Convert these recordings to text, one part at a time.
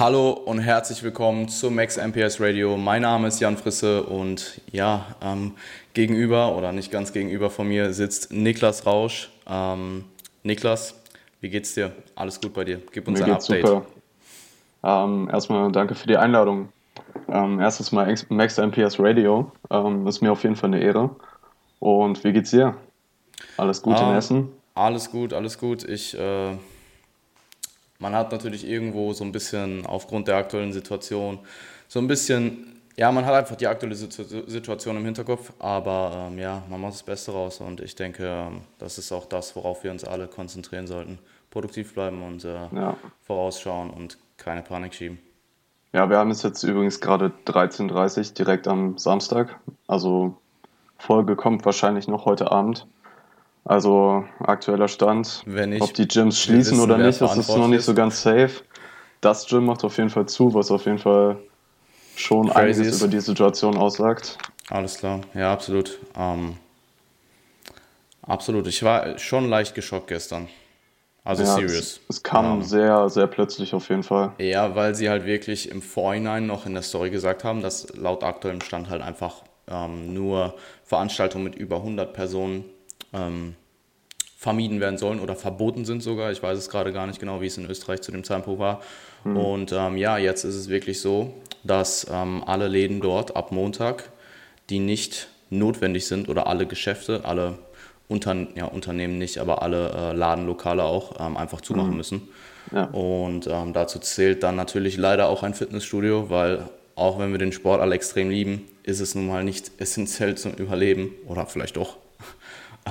Hallo und herzlich willkommen zum Max MPS Radio. Mein Name ist Jan Frisse und ja, ähm, gegenüber oder nicht ganz gegenüber von mir sitzt Niklas Rausch. Ähm, Niklas, wie geht's dir? Alles gut bei dir? Gib uns mir ein geht's Update. Super. Ähm, erstmal danke für die Einladung. Ähm, erstes Mal Max MPS Radio. Ähm, ist mir auf jeden Fall eine Ehre. Und wie geht's dir? Alles gut in Ähm, Essen? Alles gut, alles gut. Ich, äh, man hat natürlich irgendwo so ein bisschen aufgrund der aktuellen Situation so ein bisschen, ja, man hat einfach die aktuelle Situ- Situation im Hinterkopf, aber ähm, ja, man macht das Beste raus und ich denke, ähm, das ist auch das, worauf wir uns alle konzentrieren sollten. Produktiv bleiben und äh, Ja. vorausschauen und keine Panik schieben. Ja, wir haben es jetzt übrigens gerade 13.30 Uhr, direkt am Samstag. Also Folge kommt wahrscheinlich noch heute Abend. Also aktueller Stand. Nicht, Ob die Gyms schließen wissen, oder nicht, das ist noch nicht so ganz safe. Das Gym macht auf jeden Fall zu, was auf jeden Fall schon Crazy einiges ist. über die Situation aussagt. Alles klar, ja, absolut. Ähm, absolut. Ich war schon leicht geschockt gestern. Also Ja, serious. Es, es kam Ähm, sehr, sehr plötzlich auf jeden Fall. Ja, weil sie halt wirklich im Vorhinein noch in der Story gesagt haben, dass laut aktuellem Stand halt einfach ähm, nur Veranstaltungen mit über 100 Personen ähm, vermieden werden sollen oder verboten sind sogar. Ich weiß es gerade gar nicht genau, wie es in Österreich zu dem Zeitpunkt war. Und ähm, ja, jetzt ist es wirklich so, dass ähm, alle Läden dort ab Montag, die nicht notwendig sind oder alle Geschäfte, alle Unter ja, Unternehmen nicht, aber alle äh, Ladenlokale auch ähm, einfach zumachen müssen. Ja. Und ähm, dazu zählt dann natürlich leider auch ein Fitnessstudio, weil auch wenn wir den Sport alle extrem lieben, ist es nun mal nicht essentiell zum Überleben oder vielleicht doch.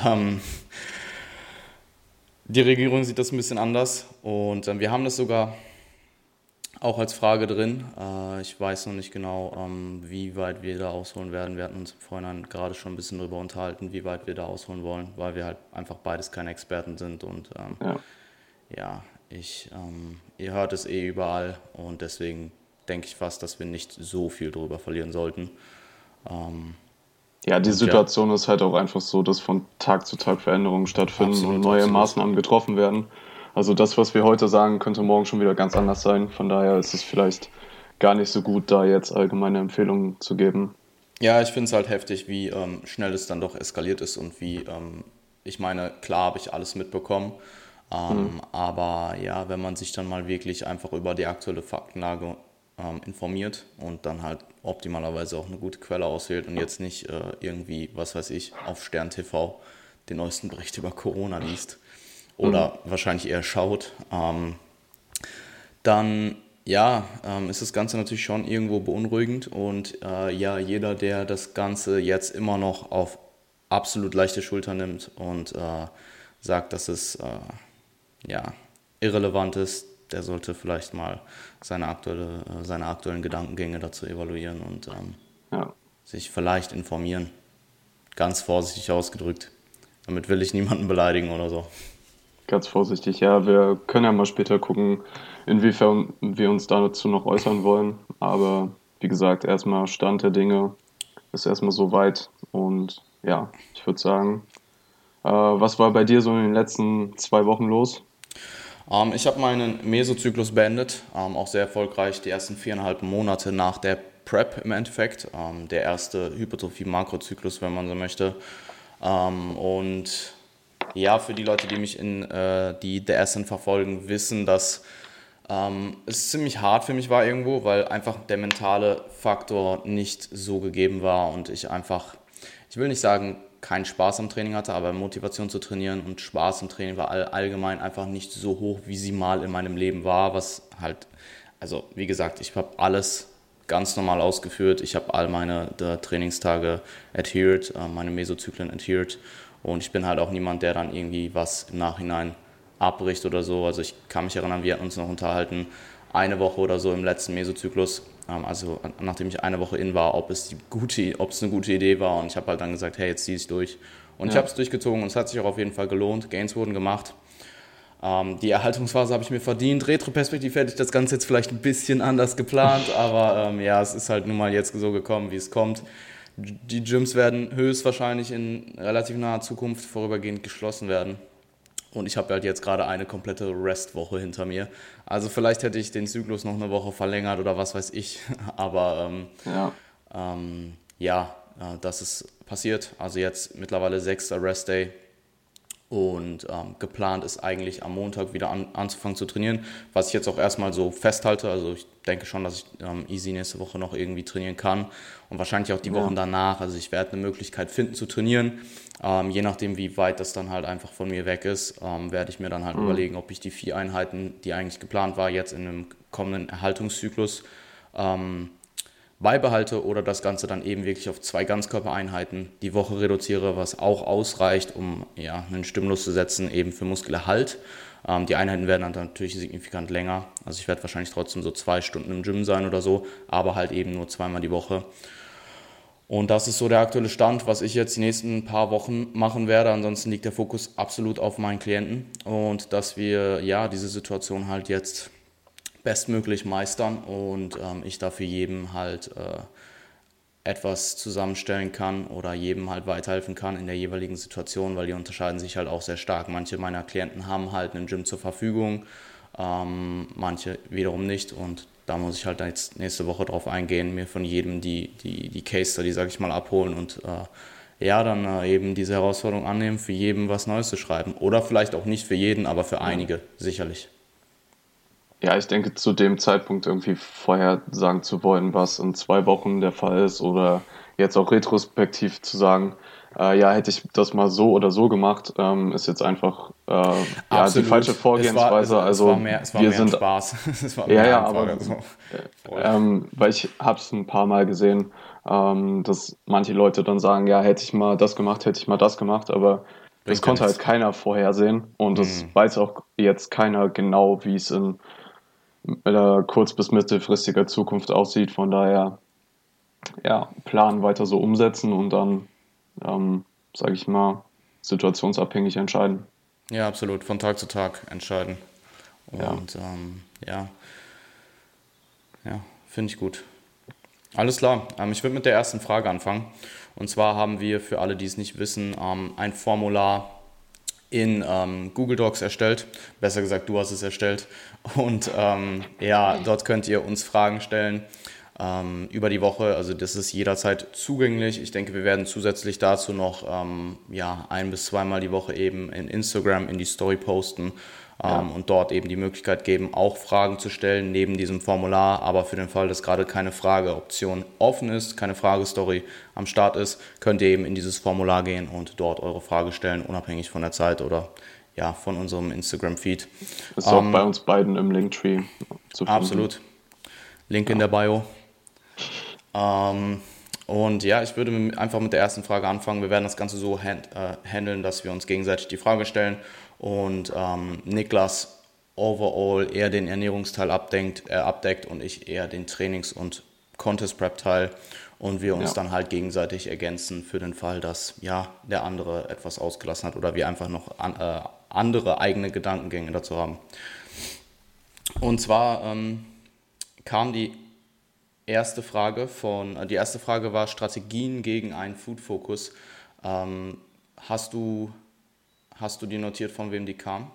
Ähm, die Regierung sieht das ein bisschen anders und ähm, wir haben das sogar auch als Frage drin. Äh, ich weiß noch nicht genau, ähm, wie weit wir da ausholen werden. Wir hatten uns im Vorhinein gerade schon ein bisschen darüber unterhalten, wie weit wir da ausholen wollen, weil wir halt einfach beides keine Experten sind und ähm, Ja. ja, ich, ähm, ihr hört es eh überall und deswegen denke ich fast, dass wir nicht so viel drüber verlieren sollten. Ähm, Ja, die Und ja. Situation ist halt auch einfach so, dass von Tag zu Tag Veränderungen stattfinden Absolut, und neue absolut. Maßnahmen getroffen werden. Also das, was wir heute sagen, könnte morgen schon wieder ganz anders sein. Von daher ist es vielleicht gar nicht so gut, da jetzt allgemeine Empfehlungen zu geben. ja, ich finde es halt heftig, wie ähm, schnell es dann doch eskaliert ist und wie, ähm, ich meine, klar habe ich alles mitbekommen, ähm, aber ja, wenn man sich dann mal wirklich einfach über die aktuelle Faktenlage ähm, informiert und dann halt optimalerweise auch eine gute Quelle auswählt und jetzt nicht äh, irgendwie, was weiß ich, auf Stern TV den neuesten Bericht über Corona liest oder wahrscheinlich eher schaut, ähm, dann ja, ähm, ist das Ganze natürlich schon irgendwo beunruhigend und äh, ja, jeder, der das Ganze jetzt immer noch auf absolut leichte Schulter nimmt und äh, sagt, dass es äh, ja, irrelevant ist, der sollte vielleicht mal seine, aktuelle, äh, seine aktuellen Gedankengänge dazu evaluieren und ähm, Ja. sich vielleicht informieren. Ganz vorsichtig ausgedrückt. Damit will ich niemanden beleidigen oder so. Ganz vorsichtig. Ja, wir können ja mal später gucken, inwiefern wir uns dazu noch äußern wollen. Aber wie gesagt, erstmal Stand der Dinge ist erstmal so weit. Und ja, ich würde sagen, äh, was war bei dir so in den letzten zwei Wochen los? Ähm, ich habe meinen Mesozyklus beendet, ähm, auch sehr erfolgreich, die ersten viereinhalb Monate nach der PrEP im Endeffekt. Ähm, der erste Hypertrophie-Makrozyklus, wenn man so möchte. Ähm, und ja, für die Leute, die mich in äh, die DSN verfolgen, wissen, dass ähm, es ziemlich hart für mich war irgendwo, weil einfach der mentale Faktor nicht so gegeben war und ich einfach, ich will nicht sagen, keinen Spaß am Training hatte, aber Motivation zu trainieren und Spaß im Training war all, allgemein einfach nicht so hoch, wie sie mal in meinem Leben war, was halt, also wie gesagt, ich habe alles ganz normal ausgeführt, ich habe all meine äh, Trainingstage adhered, äh, meine Mesozyklen adhered und ich bin halt auch niemand, der dann irgendwie was im Nachhinein abbricht oder so. Also ich kann mich erinnern, wir hatten uns noch unterhalten, eine Woche oder so im letzten Mesozyklus, also nachdem ich eine Woche in war, ob es, die gute, ob es eine gute Idee war. Und ich habe halt dann gesagt, hey, jetzt zieh ich durch. Und ich Ja. habe es durchgezogen und es hat sich auch auf jeden Fall gelohnt. Gains wurden gemacht. Ähm, die Erhaltungsphase habe ich mir verdient. Retroperspektiv hätte ich das Ganze jetzt vielleicht ein bisschen anders geplant, aber ähm, ja, es ist halt nun mal jetzt so gekommen, wie es kommt. Die Gyms werden höchstwahrscheinlich in relativ naher Zukunft vorübergehend geschlossen werden. Und ich habe halt jetzt gerade eine komplette Restwoche hinter mir. Also vielleicht hätte ich den Zyklus noch eine Woche verlängert oder was weiß ich. Aber ähm, ja, ähm, ja äh, das ist passiert. Also jetzt mittlerweile sechster Rest-Day. Und ähm, geplant ist eigentlich am Montag wieder an, anzufangen zu trainieren, was ich jetzt auch erstmal so festhalte. Also ich denke schon, dass ich ähm, easy nächste Woche noch irgendwie trainieren kann und wahrscheinlich auch die Wochen ja. danach. Also ich werde eine Möglichkeit finden zu trainieren. Ähm, je nachdem, wie weit das dann halt einfach von mir weg ist, ähm, werde ich mir dann halt mhm. überlegen, ob ich die vier Einheiten, die eigentlich geplant war, jetzt in einem kommenden Erhaltungszyklus ähm, beibehalte oder das Ganze dann eben wirklich auf zwei Ganzkörpereinheiten die Woche reduziere, was auch ausreicht, um ja, einen Stimulus zu setzen, eben für Muskelerhalt. Ähm, die Einheiten werden dann natürlich signifikant länger. Also ich werde wahrscheinlich trotzdem so zwei Stunden im Gym sein oder so, aber halt eben nur zweimal die Woche. Und das ist so der aktuelle Stand, was ich jetzt die nächsten paar Wochen machen werde. Ansonsten liegt der Fokus absolut auf meinen Klienten und dass wir ja diese Situation halt jetzt bestmöglich meistern und ähm, ich dafür jedem halt äh, etwas zusammenstellen kann oder jedem halt weiterhelfen kann in der jeweiligen Situation, weil die unterscheiden sich halt auch sehr stark. Manche meiner Klienten haben halt einen Gym zur Verfügung, ähm, manche wiederum nicht und da muss ich halt jetzt nächste Woche drauf eingehen, mir von jedem die, die, die Case Study, sag ich mal, abholen und äh, ja, dann äh, eben diese Herausforderung annehmen, für jeden was Neues zu schreiben. Oder vielleicht auch nicht für jeden, aber für einige sicherlich. Ja, ich denke, zu dem Zeitpunkt irgendwie vorher sagen zu wollen, was in zwei Wochen der Fall ist oder jetzt auch retrospektiv zu sagen, äh, ja, hätte ich das mal so oder so gemacht, ähm, ist jetzt einfach äh, ja, die falsche Vorgehensweise. Es war, es, also es war mehr, es war wir sind Spaß. es war ja, ja, aber so. ähm, weil ich habe es ein paar Mal gesehen, ähm, dass manche Leute dann sagen, ja, hätte ich mal das gemacht, hätte ich mal das gemacht, aber das konnte halt keiner vorhersehen und das mhm. weiß auch jetzt keiner genau, wie es in äh, kurz- bis mittelfristiger Zukunft aussieht. Von daher, ja, Plan weiter so umsetzen und dann, ähm, sage ich mal, situationsabhängig entscheiden. Ja, absolut, von Tag zu Tag entscheiden. Und ja, ähm, ja, ja finde ich gut. Alles klar, ähm, ich würde mit der ersten Frage anfangen. Und zwar haben wir für alle, die es nicht wissen, ähm, ein Formular in ähm, Google Docs erstellt. Besser gesagt, du hast es erstellt. Und ähm, ja, dort könnt ihr uns Fragen stellen über die Woche. Also das ist jederzeit zugänglich. Ich denke, wir werden zusätzlich dazu noch ähm, ja, ein bis zweimal die Woche eben in Instagram in die Story posten ja. Ähm, und dort eben die Möglichkeit geben, auch Fragen zu stellen neben diesem Formular. Aber für den Fall, dass gerade keine Frageoption offen ist, keine Fragestory am Start ist, könnt ihr eben in dieses Formular gehen und dort eure Frage stellen, unabhängig von der Zeit oder ja, von unserem Instagram-Feed. Ist ähm, auch bei uns beiden im Linktree zu finden. Absolut. Link ja. in der Bio. Ähm, und ja, ich würde einfach mit der ersten Frage anfangen. Wir werden das Ganze so hand, äh, handeln, dass wir uns gegenseitig die Frage stellen und ähm, Niklas overall eher den Ernährungsteil abdenkt, äh, abdeckt und ich eher den Trainings- und Contest-Prep-Teil und wir uns ja. dann halt gegenseitig ergänzen für den Fall, dass ja der andere etwas ausgelassen hat oder wir einfach noch an, äh, andere eigene Gedankengänge dazu haben. Und zwar ähm, kam die erste Frage von, äh, die erste Frage war Strategien gegen einen Food-Fokus. Ähm, hast du Hast du die notiert, von wem die kam?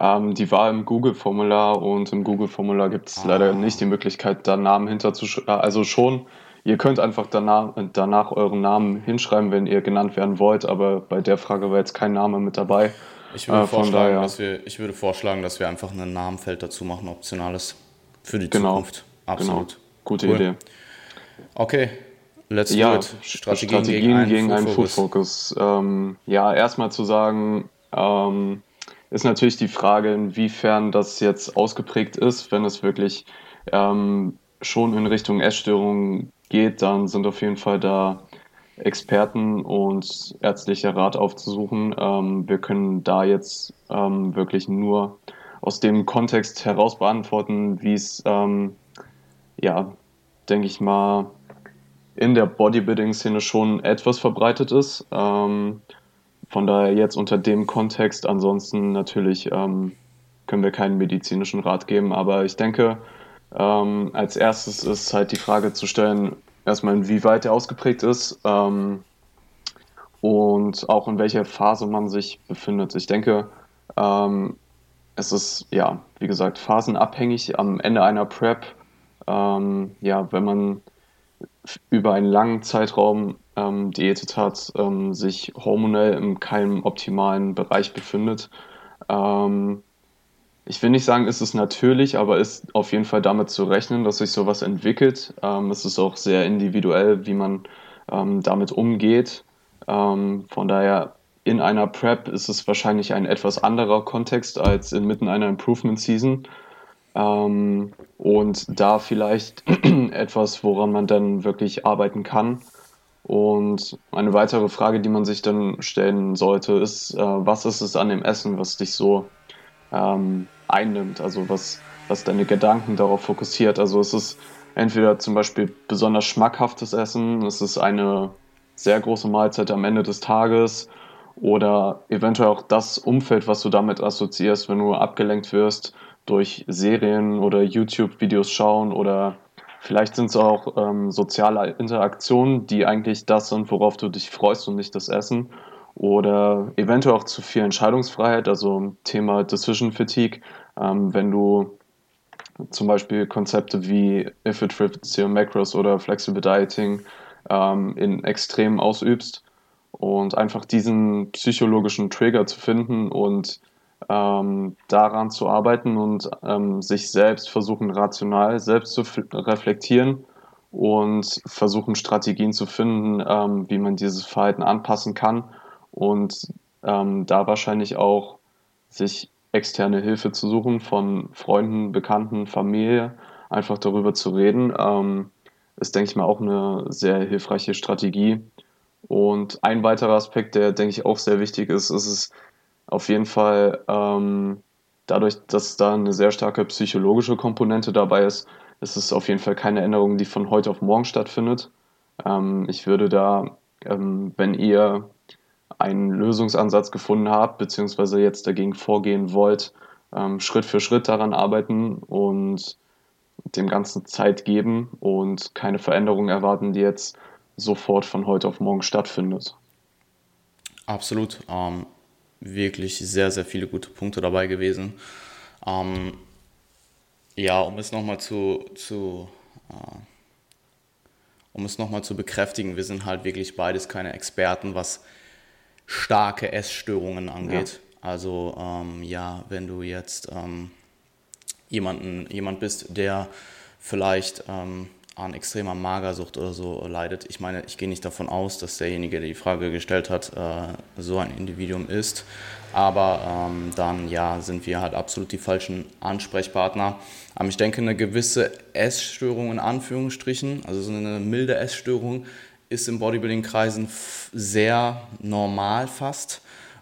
Ähm, die war im Google-Formular und im Google-Formular gibt es ah. leider nicht die Möglichkeit, da Namen hinterzuschreiben. Äh, also schon, ihr könnt einfach danach, danach euren Namen hinschreiben, wenn ihr genannt werden wollt, aber bei der Frage war jetzt kein Name mit dabei. Ich würde, äh, vorschlagen, daher, dass wir, ich würde vorschlagen, dass wir einfach ein Namenfeld dazu machen, optionales für die genau, Zukunft. Absolut. Genau. Gute cool. Idee. Okay, let's ja, do. Strategien, Strategien gegen, gegen einen Food Focus. Ähm, ja, erstmal zu sagen, ähm, ist natürlich die Frage, inwiefern das jetzt ausgeprägt ist. Wenn es wirklich ähm, schon in Richtung Essstörungen geht, dann sind auf jeden Fall da Experten und ärztlicher Rat aufzusuchen. Ähm, wir können da jetzt ähm, wirklich nur aus dem Kontext heraus beantworten, wie es, ähm, ja, denke ich mal, in der Bodybuilding-Szene schon etwas verbreitet ist. Ähm, von daher jetzt unter dem Kontext, ansonsten natürlich ähm, können wir keinen medizinischen Rat geben, aber ich denke, ähm, als erstes ist halt die Frage zu stellen, erstmal inwieweit er ausgeprägt ist ähm, und auch in welcher Phase man sich befindet. Ich denke, Ähm, es ist, ja, wie gesagt, phasenabhängig am Ende einer Prep. Ähm, ja, wenn man über einen langen Zeitraum ähm, diätet hat, ähm, sich hormonell in keinem optimalen Bereich befindet. Ähm, ich will nicht sagen, ist es natürlich, aber ist auf jeden Fall damit zu rechnen, dass sich sowas entwickelt. Ähm, es ist auch sehr individuell, wie man ähm, damit umgeht. Von daher in einer Prep ist es wahrscheinlich ein etwas anderer Kontext als inmitten einer Improvement Season. Ähm, und da vielleicht etwas, woran man dann wirklich arbeiten kann. Und eine weitere Frage, die man sich dann stellen sollte, ist, äh, was ist es an dem Essen, was dich so ähm, einnimmt? Also was, was deine Gedanken darauf fokussiert? Also es ist entweder zum Beispiel besonders schmackhaftes Essen, es ist eine sehr große Mahlzeit am Ende des Tages oder eventuell auch das Umfeld, was du damit assoziierst, wenn du abgelenkt wirst durch Serien oder YouTube-Videos schauen oder vielleicht sind es auch ähm, soziale Interaktionen, die eigentlich das sind, worauf du dich freust und nicht das Essen oder eventuell auch zu viel Entscheidungsfreiheit, also Thema Decision Fatigue, ähm, wenn du zum Beispiel Konzepte wie If It Fits Your Macros oder Flexible Dieting ähm, in Extremen ausübst und einfach diesen psychologischen Trigger zu finden und ähm, daran zu arbeiten und ähm, sich selbst versuchen rational selbst zu reflektieren und versuchen Strategien zu finden, ähm, wie man dieses Verhalten anpassen kann und ähm, da wahrscheinlich auch sich externe Hilfe zu suchen von Freunden, Bekannten, Familie, einfach darüber zu reden, ähm, ist, denke ich mal, auch eine sehr hilfreiche Strategie. Und ein weiterer Aspekt, der, denke ich, auch sehr wichtig ist, ist es auf jeden Fall ähm, dadurch, dass da eine sehr starke psychologische Komponente dabei ist, ist es auf jeden Fall keine Änderung, die von heute auf morgen stattfindet. Ähm, ich würde da, ähm, wenn ihr einen Lösungsansatz gefunden habt, beziehungsweise jetzt dagegen vorgehen wollt, ähm, Schritt für Schritt daran arbeiten und dem Ganzen Zeit geben und keine Veränderung erwarten, die jetzt sofort von heute auf morgen stattfindet. Absolut. Ähm, wirklich sehr, sehr viele gute Punkte dabei gewesen. Ähm, ja, um es nochmal zu, zu äh, um es nochmal zu bekräftigen, wir sind halt wirklich beides keine Experten, was starke Essstörungen angeht. Ja. Also ähm, ja, wenn du jetzt ähm, jemanden, jemand bist, der vielleicht ähm, an extremer Magersucht oder so leidet. Ich meine, ich gehe nicht davon aus, dass derjenige, der die Frage gestellt hat, äh, so ein Individuum ist. Aber ähm, dann ja, sind wir halt absolut die falschen Ansprechpartner. Aber ich denke, eine gewisse Essstörung in Anführungsstrichen, also so eine milde Essstörung, ist in Bodybuilding-Kreisen sehr normal fast.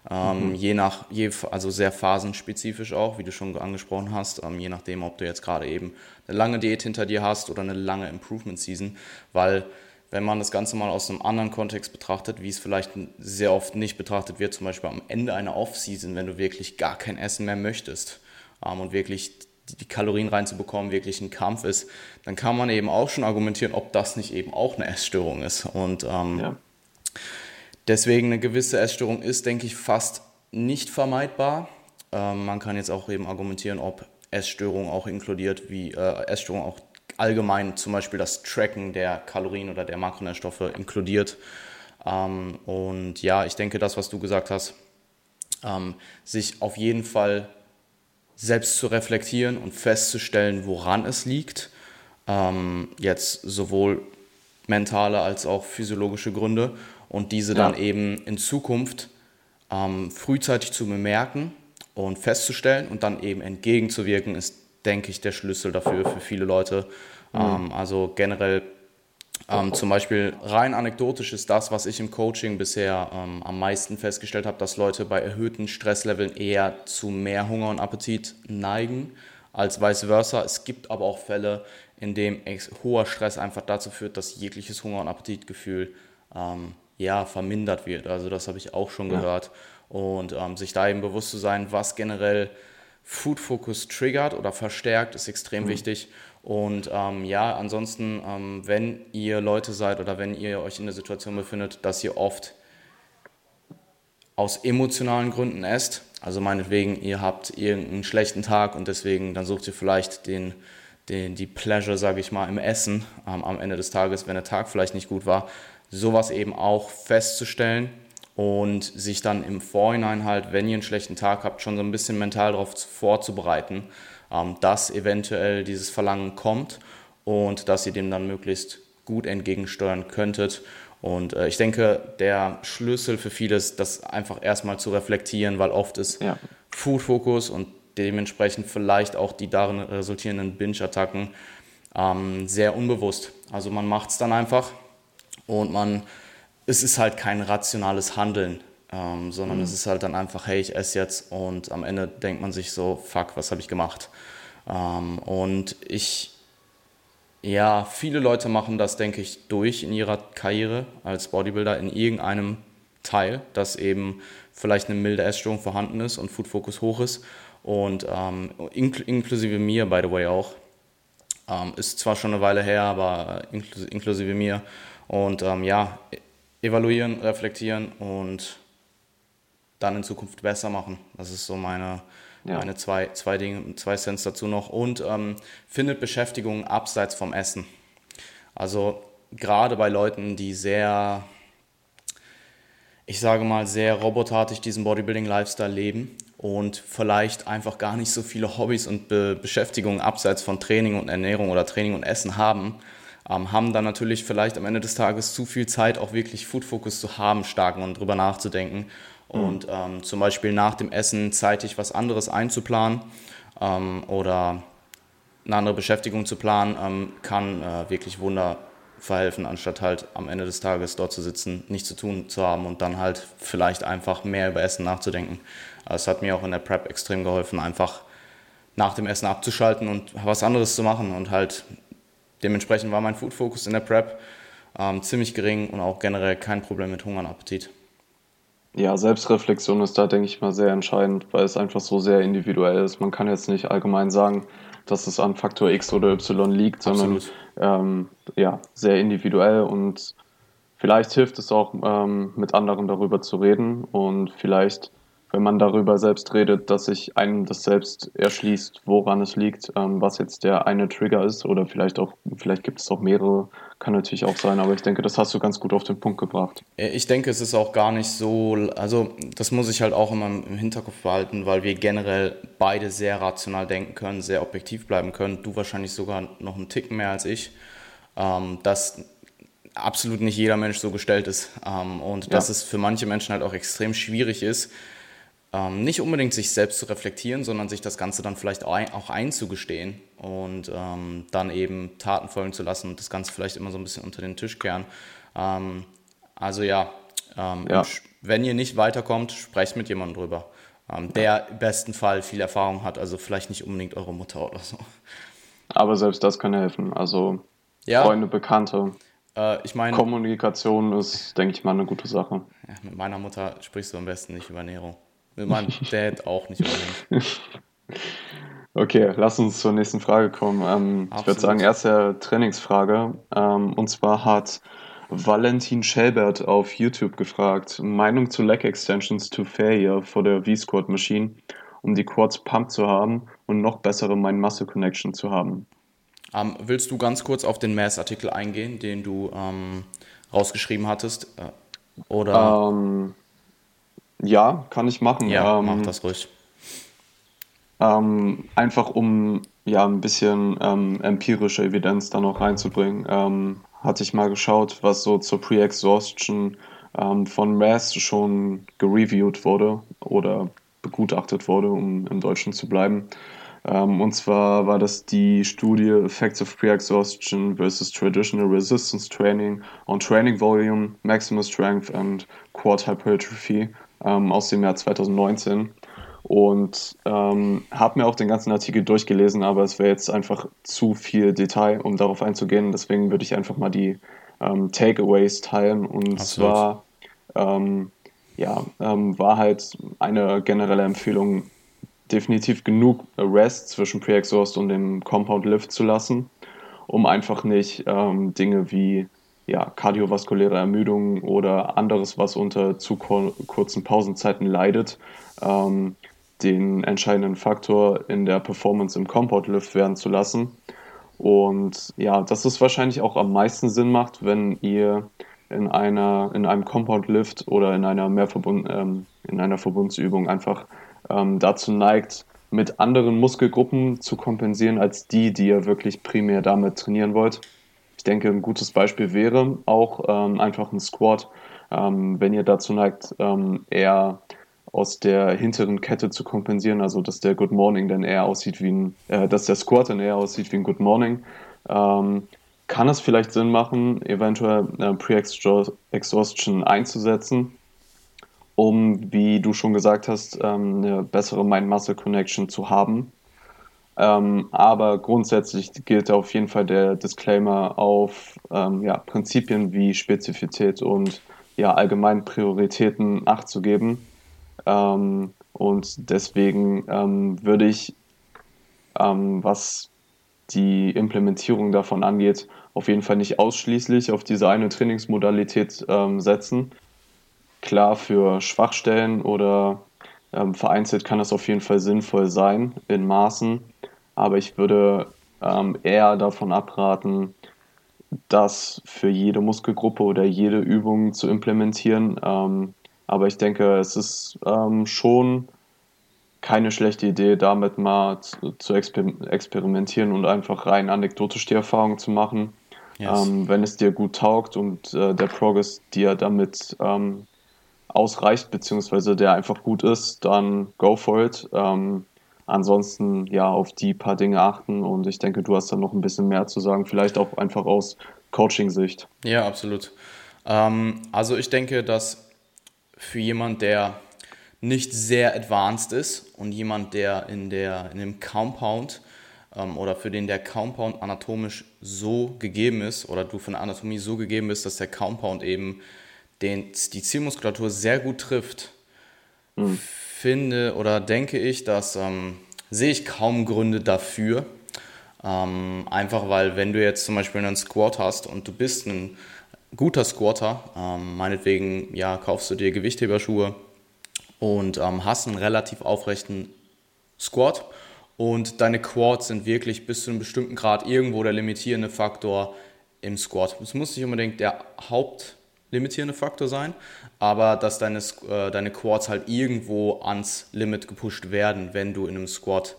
Ähm, mhm. Je nach, je, also sehr phasenspezifisch auch, wie du schon angesprochen hast, ähm, je nachdem, ob du jetzt gerade eben eine lange Diät hinter dir hast oder eine lange Improvement Season, weil wenn man das Ganze mal aus einem anderen Kontext betrachtet, wie es vielleicht sehr oft nicht betrachtet wird, zum Beispiel am Ende einer Off-Season, wenn du wirklich gar kein Essen mehr möchtest ähm, und wirklich die Kalorien reinzubekommen wirklich ein Kampf ist, dann kann man eben auch schon argumentieren, ob das nicht eben auch eine Essstörung ist. Und ähm, ja. deswegen eine gewisse Essstörung ist, denke ich, fast nicht vermeidbar. Ähm, man kann jetzt auch eben argumentieren, ob Essstörung auch inkludiert, wie äh, Essstörung auch allgemein zum Beispiel das Tracken der Kalorien oder der Makronährstoffe inkludiert. Ähm, und ja, ich denke, das, was du gesagt hast, ähm, sich auf jeden Fall selbst zu reflektieren und festzustellen, woran es liegt. Ähm, jetzt sowohl mentale als auch physiologische Gründe und diese ja. dann eben in Zukunft ähm, frühzeitig zu bemerken und festzustellen und dann eben entgegenzuwirken, ist, denke ich, der Schlüssel dafür für viele Leute. Mhm. Ähm, also generell ähm, zum Beispiel rein anekdotisch ist das, was ich im Coaching bisher ähm, am meisten festgestellt habe, dass Leute bei erhöhten Stressleveln eher zu mehr Hunger und Appetit neigen als vice versa. Es gibt aber auch Fälle, in denen hoher Stress einfach dazu führt, dass jegliches Hunger- und Appetitgefühl ähm, ja, vermindert wird. Also das habe ich auch schon ja. gehört. Und ähm, sich da eben bewusst zu sein, was generell Food Focus triggert oder verstärkt, ist extrem mhm. wichtig. Und ähm, ja, ansonsten, ähm, wenn ihr Leute seid oder wenn ihr euch in der Situation befindet, dass ihr oft aus emotionalen Gründen esst, Also meinetwegen, ihr habt irgendeinen schlechten Tag und deswegen, dann sucht ihr vielleicht den, den, die Pleasure, sage ich mal, im Essen ähm, am Ende des Tages, wenn der Tag vielleicht nicht gut war. Sowas eben auch festzustellen und sich dann im Vorhinein halt, wenn ihr einen schlechten Tag habt, schon so ein bisschen mental darauf vorzubereiten, ähm, dass eventuell dieses Verlangen kommt und dass ihr dem dann möglichst gut entgegensteuern könntet und äh, ich denke, der Schlüssel für viele ist, das einfach erstmal zu reflektieren, weil oft ist ja. Food-Fokus und dementsprechend vielleicht auch die darin resultierenden Binge-Attacken ähm, sehr unbewusst. Also man macht es dann einfach und man, es ist halt kein rationales Handeln, ähm, sondern mhm. es ist halt dann einfach, hey, ich esse jetzt und am Ende denkt man sich so, fuck, was habe ich gemacht? Ähm, und ich ja, viele Leute machen das, denke ich, durch in ihrer Karriere als Bodybuilder in irgendeinem Teil, dass eben vielleicht eine milde Essstörung vorhanden ist und Food Focus hoch ist. Und ähm, inkl inklusive mir, by the way, auch. Ähm, ist zwar schon eine Weile her, aber inkl inklusive mir. Und ähm, ja, evaluieren, reflektieren und dann in Zukunft besser machen. Das ist so meine, ja. Meine zwei, zwei Dinge, zwei Cents dazu noch. Und ähm, findet Beschäftigung abseits vom Essen. Also gerade bei Leuten, die sehr, ich sage mal, sehr robotartig diesen Bodybuilding-Lifestyle leben und vielleicht einfach gar nicht so viele Hobbys und Be Beschäftigungen abseits von Training und Ernährung oder Training und Essen haben, ähm, haben dann natürlich vielleicht am Ende des Tages zu viel Zeit, auch wirklich Food Focus zu haben, starken und drüber nachzudenken Mhm. Und ähm, zum Beispiel nach dem Essen zeitig was anderes einzuplanen ähm, oder eine andere Beschäftigung zu planen, ähm, kann äh, wirklich Wunder verhelfen, anstatt halt am Ende des Tages dort zu sitzen, nichts zu tun zu haben und dann halt vielleicht einfach mehr über Essen nachzudenken. Es hat mir auch in der Prep extrem geholfen, einfach nach dem Essen abzuschalten und was anderes zu machen und halt dementsprechend war mein Food Focus in der Prep ähm, ziemlich gering und auch generell kein Problem mit Hunger und Appetit. Ja, Selbstreflexion ist da, denke ich mal, sehr entscheidend, weil es einfach so sehr individuell ist. Man kann jetzt nicht allgemein sagen, dass es an Faktor X oder Y liegt, sondern ähm, ja, sehr individuell und vielleicht hilft es auch, ähm, mit anderen darüber zu reden und vielleicht wenn man darüber selbst redet, dass sich einem das selbst erschließt, woran es liegt, ähm, was jetzt der eine Trigger ist oder vielleicht auch, vielleicht gibt es auch mehrere, kann natürlich auch sein, aber ich denke, das hast du ganz gut auf den Punkt gebracht. Ich denke, es ist auch gar nicht so, also das muss ich halt auch immer im Hinterkopf behalten, weil wir generell beide sehr rational denken können, sehr objektiv bleiben können, du wahrscheinlich sogar noch einen Ticken mehr als ich, ähm, dass absolut nicht jeder Mensch so gestellt ist ähm, und ja. dass es für manche Menschen halt auch extrem schwierig ist, ähm, nicht unbedingt sich selbst zu reflektieren, sondern sich das Ganze dann vielleicht auch einzugestehen und ähm, dann eben Taten folgen zu lassen und das Ganze vielleicht immer so ein bisschen unter den Tisch kehren. Ähm, also ja, ähm, ja. wenn ihr nicht weiterkommt, sprecht mit jemandem drüber, ähm, der im besten Fall viel Erfahrung hat, also vielleicht nicht unbedingt eure Mutter oder so. Aber selbst das kann helfen, also ja. Freunde, Bekannte. Äh, ich meine, Kommunikation ist, denke ich mal, eine gute Sache. Ja, mit meiner Mutter sprichst du am besten nicht über Ernährung. Mit meinem Dad auch nicht unbedingt. Okay, lass uns zur nächsten Frage kommen. Ähm, ich würde sagen, erste Trainingsfrage. Ähm, und zwar hat Valentin Schelbert auf YouTube gefragt, Meinung zu Leg Extensions to Failure vor der V-Squat Machine, um die Quads pump zu haben und noch bessere Mind-Muscle Connection zu haben. Ähm, willst du ganz kurz auf den Mass-Artikel eingehen, den du ähm, rausgeschrieben hattest? Äh, oder? Ja, kann ich machen. Ja, ähm, mach das ruhig. Ähm, einfach um ja ein bisschen ähm, empirische Evidenz da noch reinzubringen, ähm, hatte ich mal geschaut, was so zur Pre-Exhaustion ähm, von Mass schon gereviewt wurde oder begutachtet wurde, um im Deutschen zu bleiben. Ähm, und zwar war das die Studie Effects of Pre-Exhaustion versus Traditional Resistance Training on Training Volume, Maximal Strength and Quad Hypertrophy ähm, aus dem Jahr 2019 und ähm, habe mir auch den ganzen Artikel durchgelesen, aber es wäre jetzt einfach zu viel Detail, um darauf einzugehen. Deswegen würde ich einfach mal die ähm, Takeaways teilen. Und Absolut. zwar ähm, ja, ähm, war halt eine generelle Empfehlung, definitiv genug Rest zwischen Pre-Exhaust und dem Compound Lift zu lassen, um einfach nicht ähm, Dinge wie ja, kardiovaskuläre Ermüdung oder anderes, was unter zu kurzen Pausenzeiten leidet, ähm, den entscheidenden Faktor in der Performance im Compound Lift werden zu lassen. Und ja, dass es wahrscheinlich auch am meisten Sinn macht, wenn ihr in einer, in einem Compound Lift oder in einer Mehrverbund, ähm, in einer Verbundsübung einfach ähm, dazu neigt, mit anderen Muskelgruppen zu kompensieren als die, die ihr wirklich primär damit trainieren wollt. Ich denke, ein gutes Beispiel wäre auch ähm, einfach ein Squat. Ähm, wenn ihr dazu neigt, ähm, eher aus der hinteren Kette zu kompensieren, also dass der Good Morning dann eher aussieht wie ein, äh, dass der Squat dann eher aussieht wie ein Good Morning, ähm, kann es vielleicht Sinn machen, eventuell äh, Pre-Exhaustion einzusetzen, um, wie du schon gesagt hast, ähm, eine bessere Mind-Muscle-Connection zu haben. Ähm, aber grundsätzlich gilt auf jeden Fall der Disclaimer auf ähm, ja, Prinzipien wie Spezifität und ja, allgemein Prioritäten Acht zu geben ähm, und deswegen ähm, würde ich, ähm, was die Implementierung davon angeht, auf jeden Fall nicht ausschließlich auf diese eine Trainingsmodalität ähm, setzen. Klar, für Schwachstellen oder ähm, vereinzelt kann das auf jeden Fall sinnvoll sein in Maßen, aber ich würde ähm, eher davon abraten, das für jede Muskelgruppe oder jede Übung zu implementieren, ähm, aber ich denke, es ist ähm, schon keine schlechte Idee, damit mal zu, zu exper experimentieren und einfach rein anekdotisch die Erfahrung zu machen. Yes. Ähm, wenn es dir gut taugt und äh, der Progress dir damit ähm, ausreicht, beziehungsweise der einfach gut ist, dann go for it. Ähm, ansonsten ja auf die paar Dinge achten und ich denke, du hast da noch ein bisschen mehr zu sagen, vielleicht auch einfach aus Coaching-Sicht. Ja, absolut. Ähm, also ich denke, dass für jemand, der nicht sehr advanced ist und jemand, der in, der, in dem Compound ähm, oder für den der Compound anatomisch so gegeben ist oder du von der Anatomie so gegeben bist, dass der Compound eben den, die Zielmuskulatur sehr gut trifft, mhm. finde oder denke ich, dass ähm, sehe ich kaum Gründe dafür. Ähm, einfach weil, wenn du jetzt zum Beispiel einen Squat hast und du bist ein guter Squatter. Ähm, meinetwegen, ja, kaufst du dir Gewichtheberschuhe und ähm, hast einen relativ aufrechten Squat und deine Quads sind wirklich bis zu einem bestimmten Grad irgendwo der limitierende Faktor im Squat. Es muss nicht unbedingt der hauptlimitierende Faktor sein, aber dass deine, äh, deine Quads halt irgendwo ans Limit gepusht werden, wenn du in einem Squat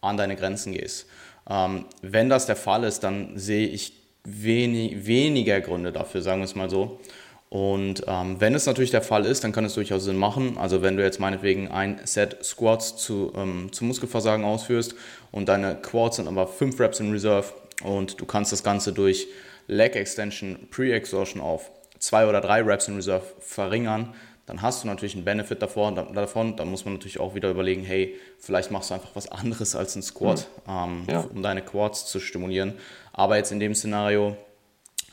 an deine Grenzen gehst. Ähm, wenn das der Fall ist, dann sehe ich wenig, weniger Gründe dafür, sagen wir es mal so. Und ähm, wenn es natürlich der Fall ist, dann kann es durchaus Sinn machen. Also wenn du jetzt meinetwegen ein Set Squats zu, ähm, zu Muskelversagen ausführst und deine Quads sind aber 5 Reps in Reserve und du kannst das Ganze durch Leg Extension Pre-Exhaustion auf 2 oder 3 Reps in Reserve verringern, dann hast du natürlich einen Benefit davon. davon. Da muss man natürlich auch wieder überlegen, hey, vielleicht machst du einfach was anderes als ein Squat, mhm. ähm, ja. um deine Quads zu stimulieren. Aber jetzt in dem Szenario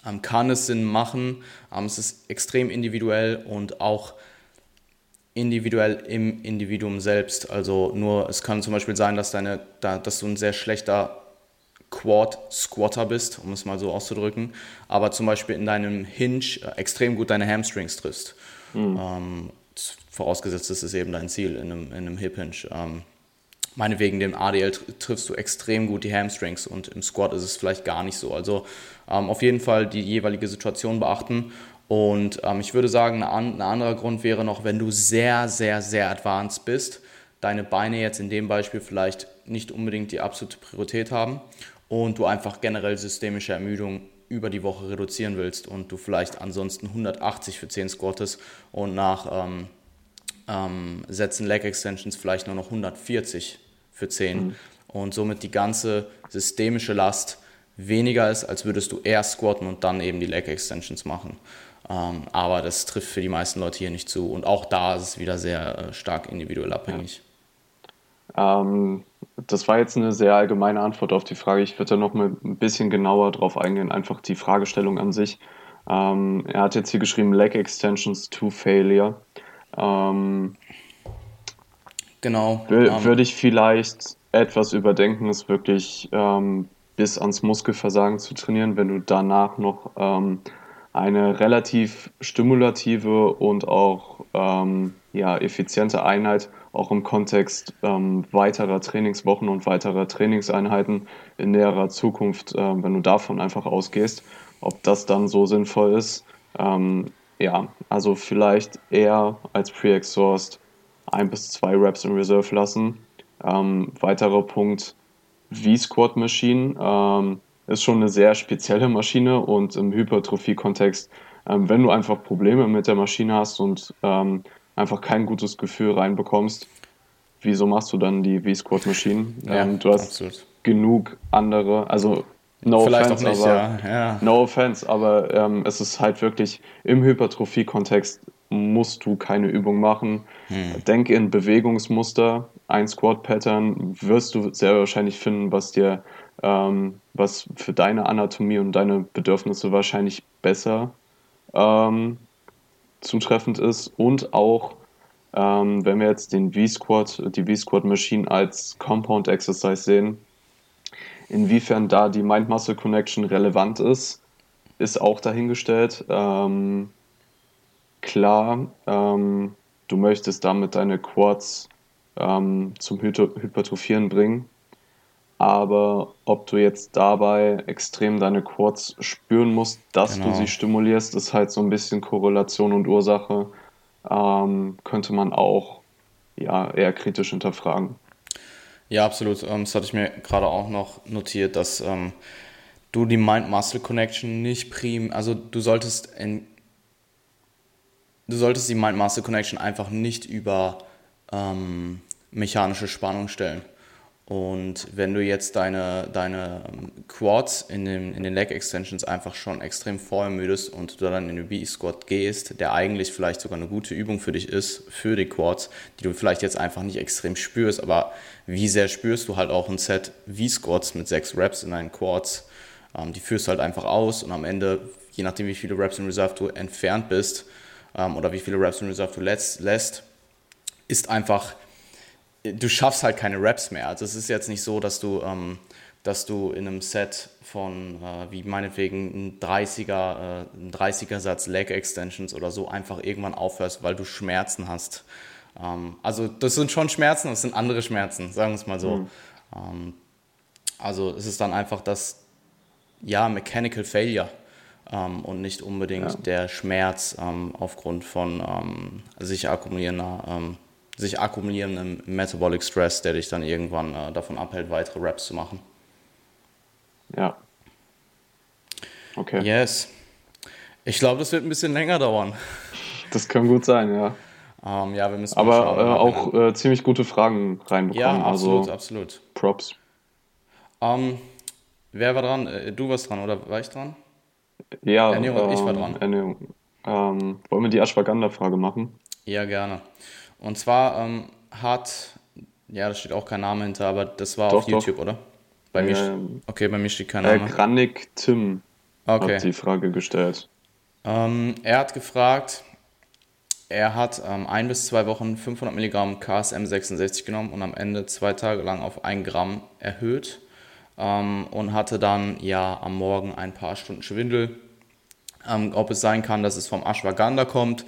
ähm, kann es Sinn machen. Ähm, es ist extrem individuell und auch individuell im Individuum selbst. Also nur, es kann zum Beispiel sein, dass, deine, da, dass du ein sehr schlechter Quad-Squatter bist, um es mal so auszudrücken, aber zum Beispiel in deinem Hinge äh, extrem gut deine Hamstrings triffst. Mhm. Ähm, vorausgesetzt, das ist eben dein Ziel in einem, in einem Hip Hinge. Ähm, meinetwegen dem ADL triffst du extrem gut die Hamstrings und im Squat ist es vielleicht gar nicht so. Also ähm, auf jeden Fall die jeweilige Situation beachten. Und ähm, ich würde sagen, ein, ein anderer Grund wäre noch, wenn du sehr, sehr, sehr advanced bist, deine Beine jetzt in dem Beispiel vielleicht nicht unbedingt die absolute Priorität haben und du einfach generell systemische Ermüdung über die Woche reduzieren willst und du vielleicht ansonsten 180 für 10 squattest und nach ähm, ähm, Sätzen Leg Extensions vielleicht nur noch 140 für 10 mhm. und somit die ganze systemische Last weniger ist, als würdest du eher squatten und dann eben die Leg Extensions machen. Ähm, aber das trifft für die meisten Leute hier nicht zu und auch da ist es wieder sehr äh, stark individuell abhängig. Ja. Ähm, das war jetzt eine sehr allgemeine Antwort auf die Frage. Ich würde da noch mal ein bisschen genauer drauf eingehen, einfach die Fragestellung an sich. Ähm, er hat jetzt hier geschrieben, Leg Extensions to Failure. Ähm, genau. Ähm, würde ich vielleicht etwas überdenken, es wirklich ähm, bis ans Muskelversagen zu trainieren, wenn du danach noch ähm, eine relativ stimulative und auch ja, effiziente Einheit, auch im Kontext ähm, weiterer Trainingswochen und weiterer Trainingseinheiten in näherer Zukunft, äh, wenn du davon einfach ausgehst, ob das dann so sinnvoll ist. Ähm, ja, also vielleicht eher als Pre-Exhaust ein bis zwei Reps in Reserve lassen. Ähm, weiterer Punkt, V-Squat Machine ähm, ist schon eine sehr spezielle Maschine und im Hypertrophie-Kontext, ähm, wenn du einfach Probleme mit der Maschine hast und ähm, einfach kein gutes Gefühl reinbekommst, wieso machst du dann die V-Squat Machine? Ja, ähm, du hast absolut. genug andere, also No Vielleicht offense, nicht, aber, ja. Ja. No offense, aber ähm, es ist halt wirklich im Hypertrophie-Kontext musst du keine Übung machen. Hm. Denk in Bewegungsmuster, ein Squat-Pattern wirst du sehr wahrscheinlich finden, was dir, ähm, was für deine Anatomie und deine Bedürfnisse wahrscheinlich besser ähm, zutreffend ist. Und auch, ähm, wenn wir jetzt den V-Squat, die V-Squat-Machine als Compound Exercise sehen, Inwiefern da die Mind-Muscle-Connection relevant ist, ist auch dahingestellt. Ähm, klar, ähm, du möchtest damit deine Quads ähm, zum Hypertrophieren bringen, aber ob du jetzt dabei extrem deine Quads spüren musst, dass genau. du sie stimulierst, ist halt so ein bisschen Korrelation und Ursache. Ähm, könnte man auch ja, eher kritisch hinterfragen. Ja, absolut. Ähm, das hatte ich mir gerade auch noch notiert, dass ähm, du die Mind-Muscle-Connection nicht prim, also du solltest in, du solltest die Mind-Muscle-Connection einfach nicht über ähm, mechanische Spannung stellen. Und wenn du jetzt deine, deine Quads in den, in den Leg Extensions einfach schon extrem vorermüdest und du dann in den B-Squat gehst, der eigentlich vielleicht sogar eine gute Übung für dich ist, für die Quads, die du vielleicht jetzt einfach nicht extrem spürst, aber wie sehr spürst du halt auch ein Set V-Squats mit sechs Reps in deinen Quads, ähm, die führst du halt einfach aus und am Ende, je nachdem wie viele Reps in Reserve du entfernt bist ähm, oder wie viele Reps in Reserve du lässt, lässt ist einfach du schaffst halt keine Raps mehr. Also es ist jetzt nicht so, dass du, ähm, dass du in einem Set von, äh, wie meinetwegen ein 30er, äh, ein 30er Satz Leg Extensions oder so einfach irgendwann aufhörst, weil du Schmerzen hast. Ähm, also das sind schon Schmerzen, das sind andere Schmerzen, sagen wir es mal so. Mhm. Ähm, also es ist dann einfach das, ja, Mechanical Failure ähm, und nicht unbedingt ja. der Schmerz ähm, aufgrund von ähm, sich akkumulierender ähm, sich akkumulierenden Metabolic Stress, der dich dann irgendwann äh, davon abhält, weitere Reps zu machen. Ja. Okay. Yes. Ich glaube, das wird ein bisschen länger dauern. Das kann gut sein, ja. Ähm, ja, wir müssen Aber schauen, äh, auch äh, ziemlich gute Fragen reinbekommen. Ja, absolut, also, absolut. Props. Ähm, wer war dran? Äh, du warst dran oder war ich dran? Ja, Ernährung, ähm, ich war ähm, dran. Ernährung. Ähm, wollen wir die Ashwagandha-Frage machen? Ja, gerne. Und zwar ähm, hat, ja, da steht auch kein Name hinter, aber das war doch, auf YouTube, doch. oder? Bei mir, ähm, okay, bei mir steht kein Name. Äh, Granik Tim okay. hat die Frage gestellt. Ähm, er hat gefragt, er hat ähm, ein bis zwei Wochen 500 Milligramm KSM 66 genommen und am Ende zwei Tage lang auf ein Gramm erhöht ähm, und hatte dann ja am Morgen ein paar Stunden Schwindel. Ähm, ob es sein kann, dass es vom Ashwagandha kommt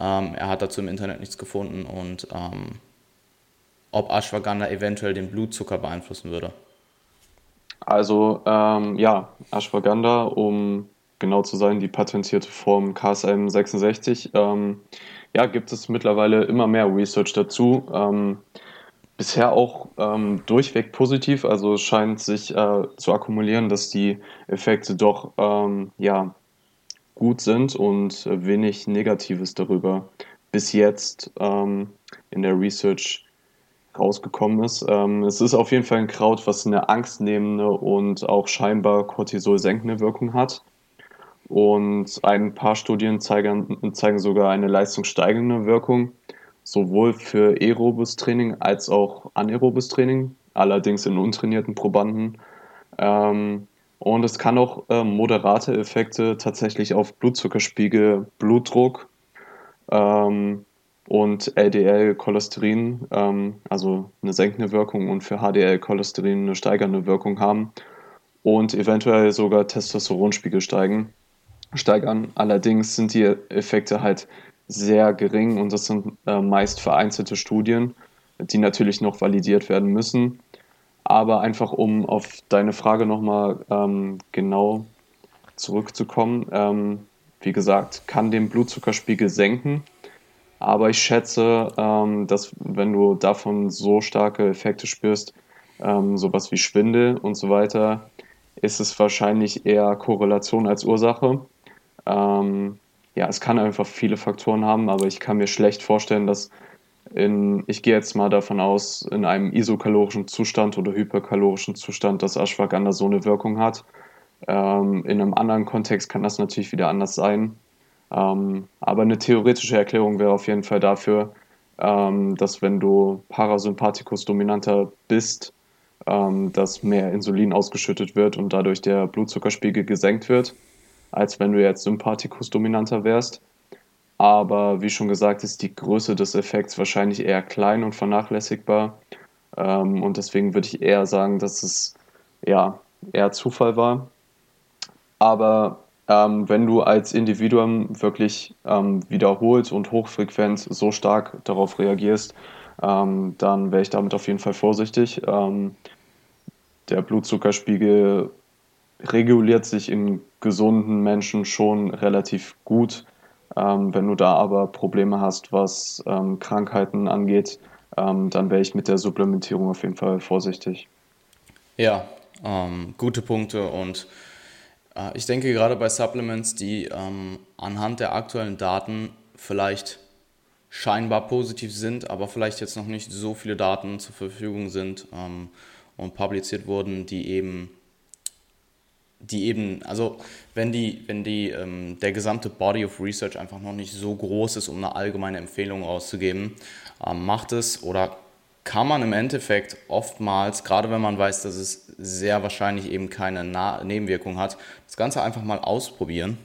ähm, er hat dazu im Internet nichts gefunden und ähm, ob Ashwagandha eventuell den Blutzucker beeinflussen würde. Also ähm, ja, Ashwagandha, um genau zu sein, die patentierte Form KSM 66. Ähm, ja, gibt es mittlerweile immer mehr Research dazu. Ähm, bisher auch ähm, durchweg positiv, also scheint sich äh, zu akkumulieren, dass die Effekte doch ähm, ja, gut sind und wenig Negatives darüber bis jetzt ähm, in der Research rausgekommen ist. Ähm, es ist auf jeden Fall ein Kraut, was eine angstnehmende und auch scheinbar Cortisol senkende Wirkung hat. Und ein paar Studien zeigen, zeigen sogar eine leistungssteigende Wirkung, sowohl für aerobes Training als auch anaerobes Training, allerdings in untrainierten Probanden. Ähm, und es kann auch äh, moderate Effekte tatsächlich auf Blutzuckerspiegel, Blutdruck ähm, und LDL-Cholesterin, ähm, also eine senkende Wirkung und für HDL-Cholesterin eine steigernde Wirkung haben und eventuell sogar Testosteronspiegel steigen. steigern. Allerdings sind die Effekte halt sehr gering und das sind äh, meist vereinzelte Studien, die natürlich noch validiert werden müssen. Aber einfach um auf deine Frage nochmal ähm, genau zurückzukommen, ähm, wie gesagt, kann den Blutzuckerspiegel senken. Aber ich schätze, ähm, dass wenn du davon so starke Effekte spürst, ähm, sowas wie Schwindel und so weiter, ist es wahrscheinlich eher Korrelation als Ursache. Ähm, ja, es kann einfach viele Faktoren haben, aber ich kann mir schlecht vorstellen, dass in, ich gehe jetzt mal davon aus, in einem isokalorischen Zustand oder hyperkalorischen Zustand, dass Ashwagandha so eine Wirkung hat. Ähm, in einem anderen Kontext kann das natürlich wieder anders sein. Ähm, aber eine theoretische Erklärung wäre auf jeden Fall dafür, ähm, dass wenn du Parasympathikus dominanter bist, ähm, dass mehr Insulin ausgeschüttet wird und dadurch der Blutzuckerspiegel gesenkt wird, als wenn du jetzt Sympathikus dominanter wärst. Aber wie schon gesagt, ist die Größe des Effekts wahrscheinlich eher klein und vernachlässigbar. Ähm, und deswegen würde ich eher sagen, dass es ja eher Zufall war. Aber ähm, wenn du als Individuum wirklich ähm, wiederholt und hochfrequent so stark darauf reagierst, ähm, dann wäre ich damit auf jeden Fall vorsichtig. Ähm, der Blutzuckerspiegel reguliert sich in gesunden Menschen schon relativ gut. Ähm, wenn du da aber Probleme hast, was ähm, Krankheiten angeht, dann wäre ich mit der Supplementierung auf jeden Fall vorsichtig. Ja, gute Punkte und äh, ich denke gerade bei Supplements, die ähm, anhand der aktuellen Daten vielleicht scheinbar positiv sind, aber vielleicht jetzt noch nicht so viele Daten zur Verfügung sind ähm, und publiziert wurden, die eben, die eben, also wenn die, wenn die, ähm, der gesamte Body of Research einfach noch nicht so groß ist, um eine allgemeine Empfehlung auszugeben, ähm, macht es oder kann man im Endeffekt oftmals, gerade wenn man weiß, dass es sehr wahrscheinlich eben keine Na Nebenwirkung hat, das Ganze einfach mal ausprobieren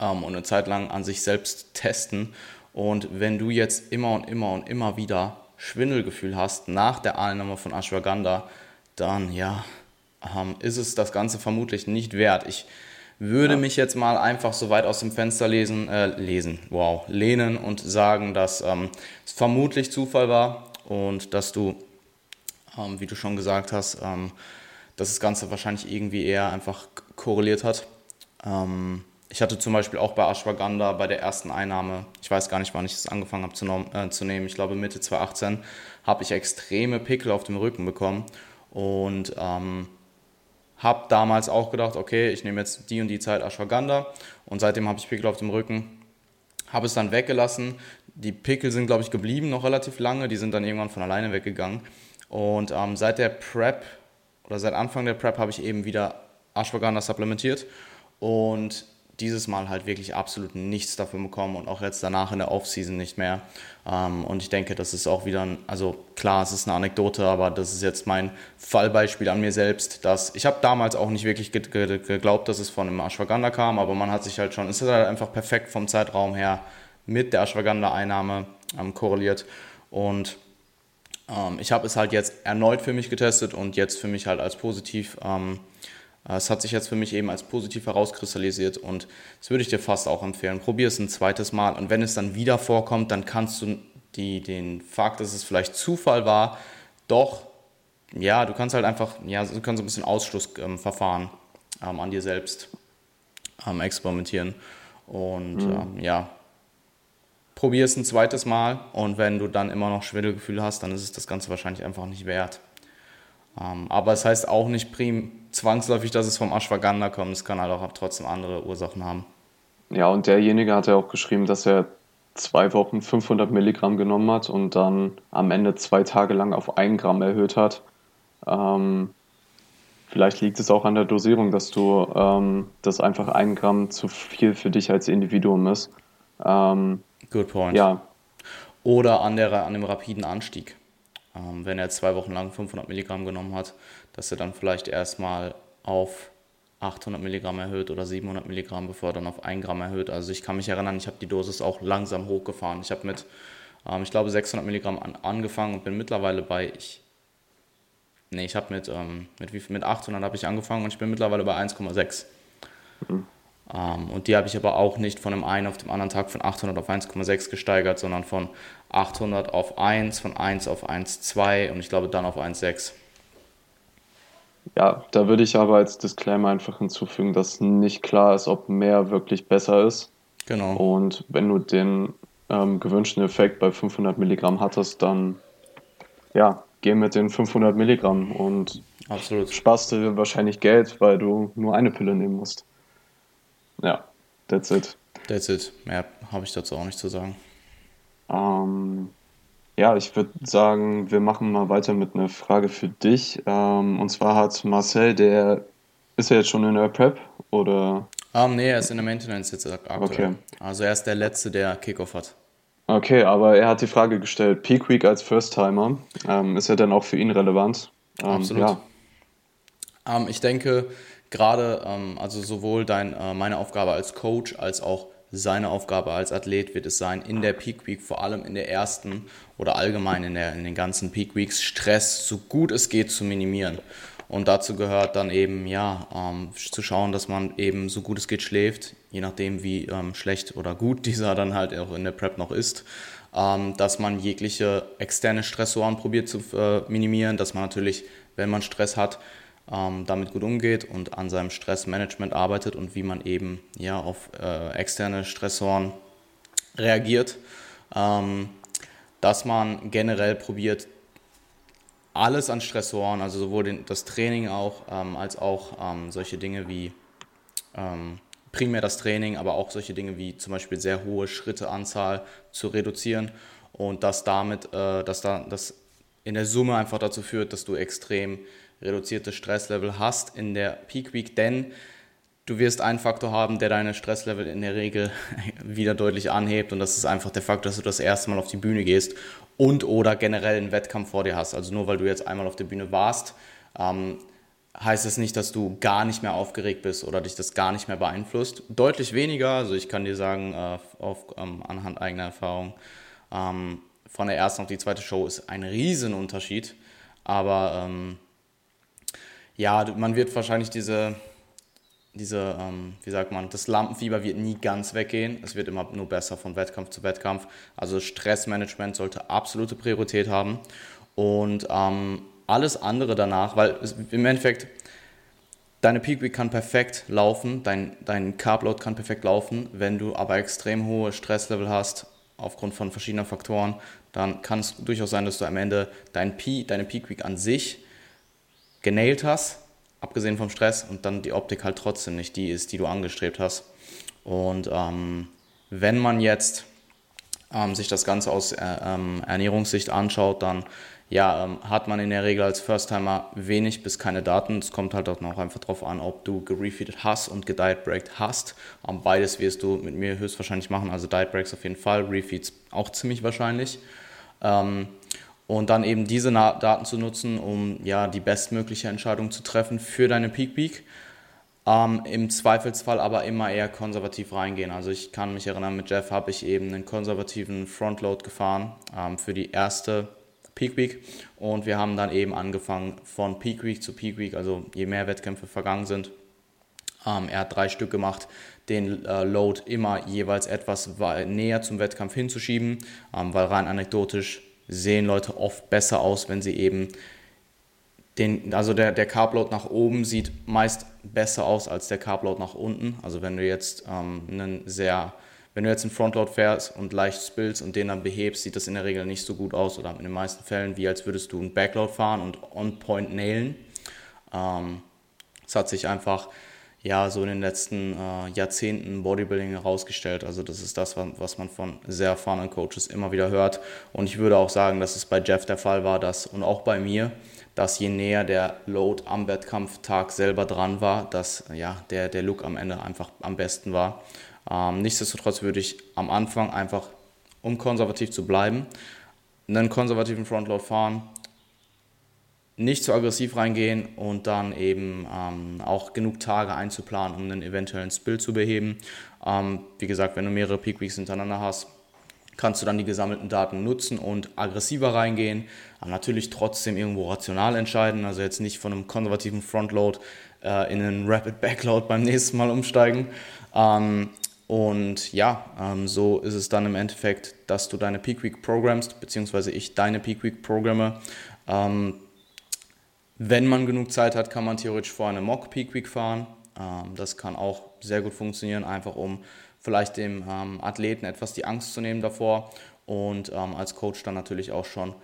ähm, und eine Zeit lang an sich selbst testen. Und wenn du jetzt immer und immer und immer wieder Schwindelgefühl hast nach der Einnahme von Ashwagandha, dann ja, ist es das Ganze vermutlich nicht wert. Ich würde ja. mich jetzt mal einfach so weit aus dem Fenster lesen, äh, lesen, wow, lehnen und sagen, dass ähm, es vermutlich Zufall war und dass du, ähm, wie du schon gesagt hast, ähm, dass das Ganze wahrscheinlich irgendwie eher einfach korreliert hat. Ähm, ich hatte zum Beispiel auch bei Ashwagandha bei der ersten Einnahme, ich weiß gar nicht, wann ich das angefangen habe zu, äh, zu nehmen, ich glaube Mitte 2018, habe ich extreme Pickel auf dem Rücken bekommen und ähm, habe damals auch gedacht, okay, ich nehme jetzt die und die Zeit Ashwagandha und seitdem habe ich Pickel auf dem Rücken, habe es dann weggelassen, die Pickel sind, glaube ich, geblieben noch relativ lange. Die sind dann irgendwann von alleine weggegangen. Und ähm, seit der Prep oder seit Anfang der Prep habe ich eben wieder Ashwagandha supplementiert und dieses Mal halt wirklich absolut nichts davon bekommen und auch jetzt danach in der Offseason nicht mehr. Ähm, und ich denke, das ist auch wieder, ein, also klar, es ist eine Anekdote, aber das ist jetzt mein Fallbeispiel an mir selbst, dass ich habe damals auch nicht wirklich geglaubt, dass es von einem Ashwagandha kam, aber man hat sich halt schon, es ist halt einfach perfekt vom Zeitraum her mit der Ashwagandha-Einnahme ähm, korreliert. Und ähm, ich habe es halt jetzt erneut für mich getestet und jetzt für mich halt als positiv. Ähm, es hat sich jetzt für mich eben als positiv herauskristallisiert und das würde ich dir fast auch empfehlen. Probier es ein zweites Mal und wenn es dann wieder vorkommt, dann kannst du die, den Fakt, dass es vielleicht Zufall war, doch, ja, du kannst halt einfach, ja, du kannst ein bisschen Ausschlussverfahren ähm, an dir selbst ähm, experimentieren und mhm. ähm, ja, probier es ein zweites Mal und wenn du dann immer noch Schwindelgefühle hast, dann ist es das Ganze wahrscheinlich einfach nicht wert. Ähm, aber es heißt auch nicht prim zwangsläufig, dass es vom Ashwagandha kommt. Es kann halt auch trotzdem andere Ursachen haben. Ja, und derjenige hat ja auch geschrieben, dass er zwei Wochen 500 Milligramm genommen hat und dann am Ende zwei Tage lang auf ein Gramm erhöht hat. Ähm, vielleicht liegt es auch an der Dosierung, dass du ähm, dass einfach ein Gramm zu viel für dich als Individuum ist. Ähm, Good point. Ja. Oder an, der, an dem rapiden Anstieg. Ähm, wenn er zwei Wochen lang 500 Milligramm genommen hat, dass er dann vielleicht erstmal auf 800 Milligramm erhöht oder 700 Milligramm, bevor er dann auf 1 Gramm erhöht. Also ich kann mich erinnern, ich habe die Dosis auch langsam hochgefahren. Ich habe mit, ähm, ich glaube, 600 Milligramm an, angefangen und bin mittlerweile bei, ich, nee, ich habe mit, ähm, mit, mit 800 habe ich angefangen und ich bin mittlerweile bei 1,6. Mhm. Ähm, und die habe ich aber auch nicht von dem einen auf dem anderen Tag von 800 auf 1,6 gesteigert, sondern von 800 auf 1, von 1 auf 1,2 und ich glaube dann auf 1,6. Ja, da würde ich aber als Disclaimer einfach hinzufügen, dass nicht klar ist, ob mehr wirklich besser ist. Genau. Und wenn du den ähm, gewünschten Effekt bei 500 Milligramm hattest, dann ja, geh mit den 500 Milligramm und Absolut. sparst dir wahrscheinlich Geld, weil du nur eine Pille nehmen musst. Ja, that's it. That's it. Mehr habe ich dazu auch nicht zu sagen. Ähm, ja, ich würde sagen, wir machen mal weiter mit einer Frage für dich. Ähm, und zwar hat Marcel, der ist er jetzt schon in der Prep oder? Um, ähm, nee, er ist in der Maintenance jetzt aktuell. Okay. Also er ist der Letzte, der Kickoff hat. Okay, aber er hat die Frage gestellt, Peak Week als First-Timer, ähm, ist er denn auch für ihn relevant? Ähm, Absolut. Ja. Ähm, ich denke, gerade, ähm, also sowohl dein, äh, meine Aufgabe als Coach als auch seine Aufgabe als Athlet wird es sein, in der Peak Week, vor allem in der ersten oder allgemein in, der, in den ganzen Peak Weeks, Stress so gut es geht zu minimieren. Und dazu gehört dann eben, ja, ähm, zu schauen, dass man eben so gut es geht schläft, je nachdem wie ähm, schlecht oder gut dieser dann halt auch in der Prep noch ist. Ähm, dass man jegliche externe Stressoren probiert zu äh, minimieren, dass man natürlich, wenn man Stress hat, ähm, damit gut umgeht und an seinem Stressmanagement arbeitet und wie man eben ja, auf äh, externe Stressoren reagiert. Ähm, dass man generell probiert, alles an Stressoren, also sowohl den, das Training auch, ähm, als auch ähm, solche Dinge wie ähm, primär das Training, aber auch solche Dinge wie zum Beispiel sehr hohe Schritteanzahl zu reduzieren und dass damit, äh, dass da, das in der Summe einfach dazu führt, dass du extrem reduziertes Stresslevel hast in der Peak Week, denn du wirst einen Faktor haben, der deine Stresslevel in der Regel wieder deutlich anhebt und das ist einfach der Faktor, dass du das erste Mal auf die Bühne gehst und oder generell einen Wettkampf vor dir hast. Also nur weil du jetzt einmal auf der Bühne warst, ähm, heißt das nicht, dass du gar nicht mehr aufgeregt bist oder dich das gar nicht mehr beeinflusst. Deutlich weniger, also ich kann dir sagen, äh, auf, ähm, anhand eigener Erfahrung, ähm, von der ersten auf die zweite Show ist ein Riesenunterschied. Aber ähm, ja, man wird wahrscheinlich diese, diese ähm, wie sagt man, das Lampenfieber wird nie ganz weggehen. Es wird immer nur besser von Wettkampf zu Wettkampf. Also Stressmanagement sollte absolute Priorität haben. Und ähm, alles andere danach, weil es, im Endeffekt deine Peak Week kann perfekt laufen, dein, dein Carb Load kann perfekt laufen, wenn du aber extrem hohe Stresslevel hast, aufgrund von verschiedenen Faktoren, dann kann es durchaus sein, dass du am Ende dein P, deine Peak Week an sich genailt hast, abgesehen vom Stress, und dann die Optik halt trotzdem nicht die ist, die du angestrebt hast. Und ähm, wenn man jetzt ähm, sich das Ganze aus äh, ähm, Ernährungssicht anschaut, dann ja, ähm, hat man in der Regel als First-Timer wenig bis keine Daten. Es kommt halt auch noch einfach darauf an, ob du gerefeedet hast und gedietbreakt hast. Ähm, beides wirst du mit mir höchstwahrscheinlich machen, also Diet Breaks auf jeden Fall, Refeeds auch ziemlich wahrscheinlich. Ähm, und dann eben diese Daten zu nutzen, um ja die bestmögliche Entscheidung zu treffen für deine Peak Peak. Ähm, Im Zweifelsfall aber immer eher konservativ reingehen. Also ich kann mich erinnern, mit Jeff habe ich eben einen konservativen Frontload gefahren ähm, für die erste Peak Week und wir haben dann eben angefangen von Peak Week zu Peak Week, also je mehr Wettkämpfe vergangen sind. Ähm, er hat drei Stück gemacht, den äh, Load immer jeweils etwas näher zum Wettkampf hinzuschieben, ähm, weil rein anekdotisch sehen Leute oft besser aus, wenn sie eben den, also der, der Carbload nach oben sieht meist besser aus als der Carbload nach unten. Also wenn du jetzt ähm, einen sehr, wenn du jetzt einen Frontload fährst und leicht spillst und den dann behebst, sieht das in der Regel nicht so gut aus oder in den meisten Fällen wie als würdest du einen Backload fahren und on point nailen. Ähm, es hat sich einfach ja so in den letzten äh, Jahrzehnten Bodybuilding herausgestellt. Also das ist das, was man von sehr erfahrenen Coaches immer wieder hört. Und ich würde auch sagen, dass es bei Jeff der Fall war, dass und auch bei mir, dass je näher der Load am Wettkampftag selber dran war, dass ja, der, der Look am Ende einfach am besten war. Ähm, nichtsdestotrotz würde ich am Anfang einfach, um konservativ zu bleiben, einen konservativen Frontload fahren, nicht zu aggressiv reingehen und dann eben ähm, auch genug Tage einzuplanen, um einen eventuellen Spill zu beheben. Ähm, wie gesagt, wenn du mehrere Peak Weeks hintereinander hast, kannst du dann die gesammelten Daten nutzen und aggressiver reingehen. Aber natürlich trotzdem irgendwo rational entscheiden, also jetzt nicht von einem konservativen Frontload äh, in einen Rapid Backload beim nächsten Mal umsteigen. Ähm, und ja, ähm, so ist es dann im Endeffekt, dass du deine Peak Week programmst, beziehungsweise ich deine Peak Week programme. Ähm, wenn man genug Zeit hat, kann man theoretisch vor eine Mock Peak Week fahren. Ähm, das kann auch sehr gut funktionieren, einfach um vielleicht dem ähm, Athleten etwas die Angst zu nehmen davor und ähm, als Coach dann natürlich auch schon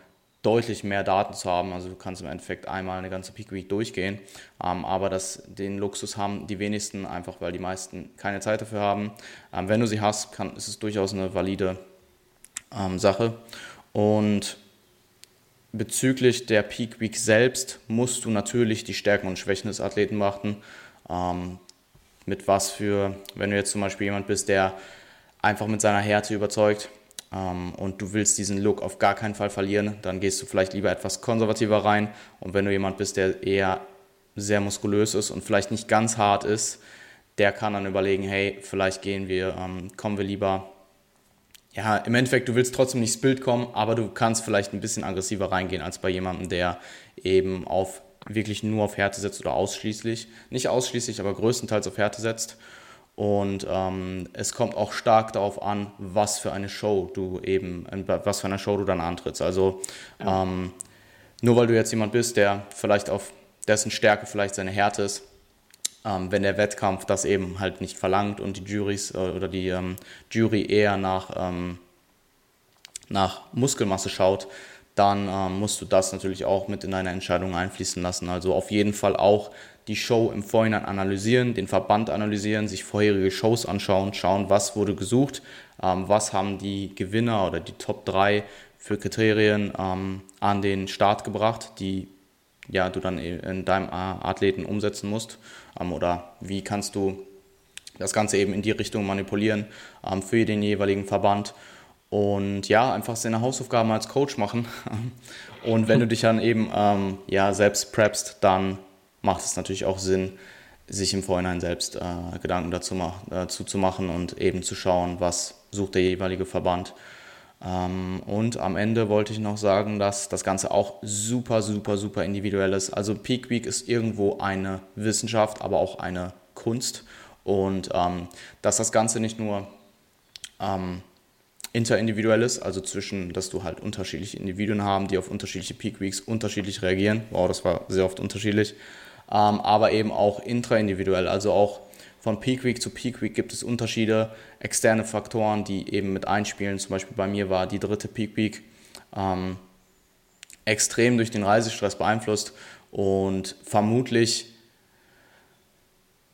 deutlich mehr Daten zu haben. Also du kannst im Endeffekt einmal eine ganze Peak Week durchgehen, aber das, den Luxus haben die wenigsten, einfach weil die meisten keine Zeit dafür haben. Wenn du sie hast, kann, ist es durchaus eine valide Sache. Und bezüglich der Peak Week selbst musst du natürlich die Stärken und Schwächen des Athleten beachten. Ähm, mit was für, wenn du jetzt zum Beispiel jemand bist, der einfach mit seiner Härte überzeugt ähm, und du willst diesen Look auf gar keinen Fall verlieren, dann gehst du vielleicht lieber etwas konservativer rein. Und wenn du jemand bist, der eher sehr muskulös ist und vielleicht nicht ganz hart ist, der kann dann überlegen, hey, vielleicht gehen wir, ähm, kommen wir lieber. Ja, im Endeffekt, du willst trotzdem nicht ins Bild kommen, aber du kannst vielleicht ein bisschen aggressiver reingehen als bei jemandem, der eben auf wirklich nur auf Härte setzt oder ausschließlich. Nicht ausschließlich, aber größtenteils auf Härte setzt. Und ähm, es kommt auch stark darauf an, was für eine Show du eben, was für eine Show du dann antrittst. Also ja. ähm, nur weil du jetzt jemand bist, der vielleicht auf dessen Stärke vielleicht seine Härte ist, ähm, wenn der Wettkampf das eben halt nicht verlangt und die Juries äh, oder die ähm, Jury eher nach, ähm, nach Muskelmasse schaut, dann ähm, musst du das natürlich auch mit in deine Entscheidung einfließen lassen. Also auf jeden Fall auch die Show im Vorhinein analysieren, den Verband analysieren, sich vorherige Shows anschauen, schauen, was wurde gesucht, ähm, was haben die Gewinner oder die Top 3 für Kriterien ähm, an den Start gebracht, die ja, du dann in deinem Athleten umsetzen musst ähm, oder wie kannst du das Ganze eben in die Richtung manipulieren ähm, für den jeweiligen Verband und ja, einfach seine Hausaufgaben als Coach machen. Und wenn du dich dann eben ähm, ja, selbst preppst, dann macht es natürlich auch Sinn, sich im Vorhinein selbst äh, Gedanken dazu, mach, dazu zu machen und eben zu schauen, was sucht der jeweilige Verband. Ähm, und am Ende wollte ich noch sagen, dass das Ganze auch super, super, super individuell ist. Also Peak Week ist irgendwo eine Wissenschaft, aber auch eine Kunst. Und ähm, dass das Ganze nicht nur ähm, interindividuell ist, also zwischen, dass du halt unterschiedliche Individuen haben, die auf unterschiedliche Peak Weeks unterschiedlich reagieren. Wow, das war sehr oft unterschiedlich. Ähm, aber eben auch intraindividuell, also auch von Peak Week zu Peak Week gibt es Unterschiede, externe Faktoren, die eben mit einspielen. Zum Beispiel bei mir war die dritte Peak Week ähm, extrem durch den Reisestress beeinflusst. Und vermutlich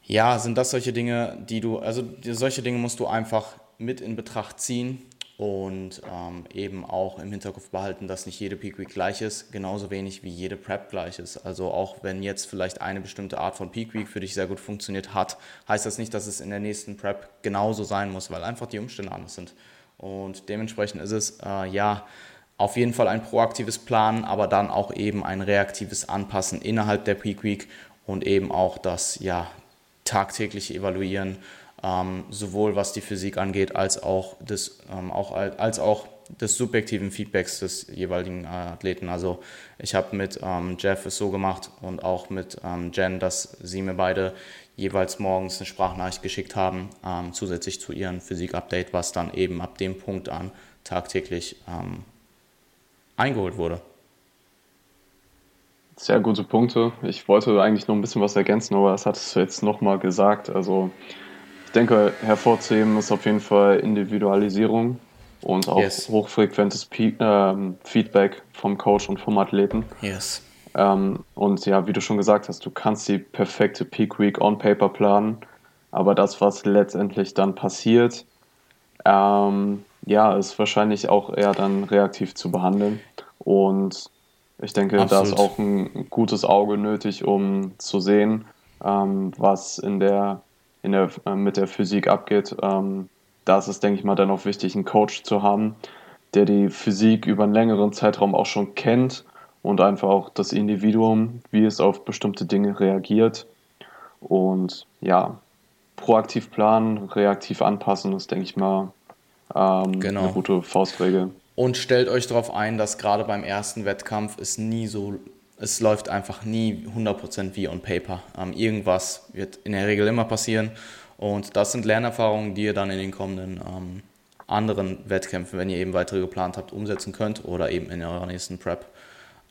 ja, sind das solche Dinge, die du, also solche Dinge musst du einfach mit in Betracht ziehen und ähm, eben auch im Hinterkopf behalten, dass nicht jede Peak Week gleich ist, genauso wenig wie jede Prep gleich ist. Also auch wenn jetzt vielleicht eine bestimmte Art von Peak Week für dich sehr gut funktioniert hat, heißt das nicht, dass es in der nächsten Prep genauso sein muss, weil einfach die Umstände anders sind. Und dementsprechend ist es äh, ja auf jeden Fall ein proaktives Planen, aber dann auch eben ein reaktives Anpassen innerhalb der Peak Week und eben auch das ja tagtägliche Evaluieren ähm, sowohl was die Physik angeht, als auch, des, ähm, auch, als auch des subjektiven Feedbacks des jeweiligen äh, Athleten. Also ich habe mit ähm, Jeff es so gemacht und auch mit ähm, Jen, dass sie mir beide jeweils morgens eine Sprachnachricht geschickt haben, ähm, zusätzlich zu ihrem Physik-Update, was dann eben ab dem Punkt an tagtäglich ähm, eingeholt wurde. Sehr gute Punkte. Ich wollte eigentlich noch ein bisschen was ergänzen, aber das hattest du jetzt nochmal gesagt. Also denke, hervorzuheben ist auf jeden Fall Individualisierung und auch yes. hochfrequentes P ähm, Feedback vom Coach und vom Athleten. Yes. Ähm, und ja, wie du schon gesagt hast, du kannst die perfekte Peak Week on Paper planen, aber das, was letztendlich dann passiert, ähm, ja, ist wahrscheinlich auch eher dann reaktiv zu behandeln. Und ich denke, Absolut. da ist auch ein gutes Auge nötig, um zu sehen, ähm, was in der in der, äh, mit der Physik abgeht. Ähm, da ist es, denke ich mal, dann auch wichtig, einen Coach zu haben, der die Physik über einen längeren Zeitraum auch schon kennt und einfach auch das Individuum, wie es auf bestimmte Dinge reagiert. Und ja, proaktiv planen, reaktiv anpassen, ist, denke ich mal, ähm, genau. eine gute Faustregel. Und stellt euch darauf ein, dass gerade beim ersten Wettkampf es nie so, es läuft einfach nie 100% wie on paper. Ähm, irgendwas wird in der Regel immer passieren und das sind Lernerfahrungen, die ihr dann in den kommenden ähm, anderen Wettkämpfen, wenn ihr eben weitere geplant habt, umsetzen könnt oder eben in eurer nächsten Prep.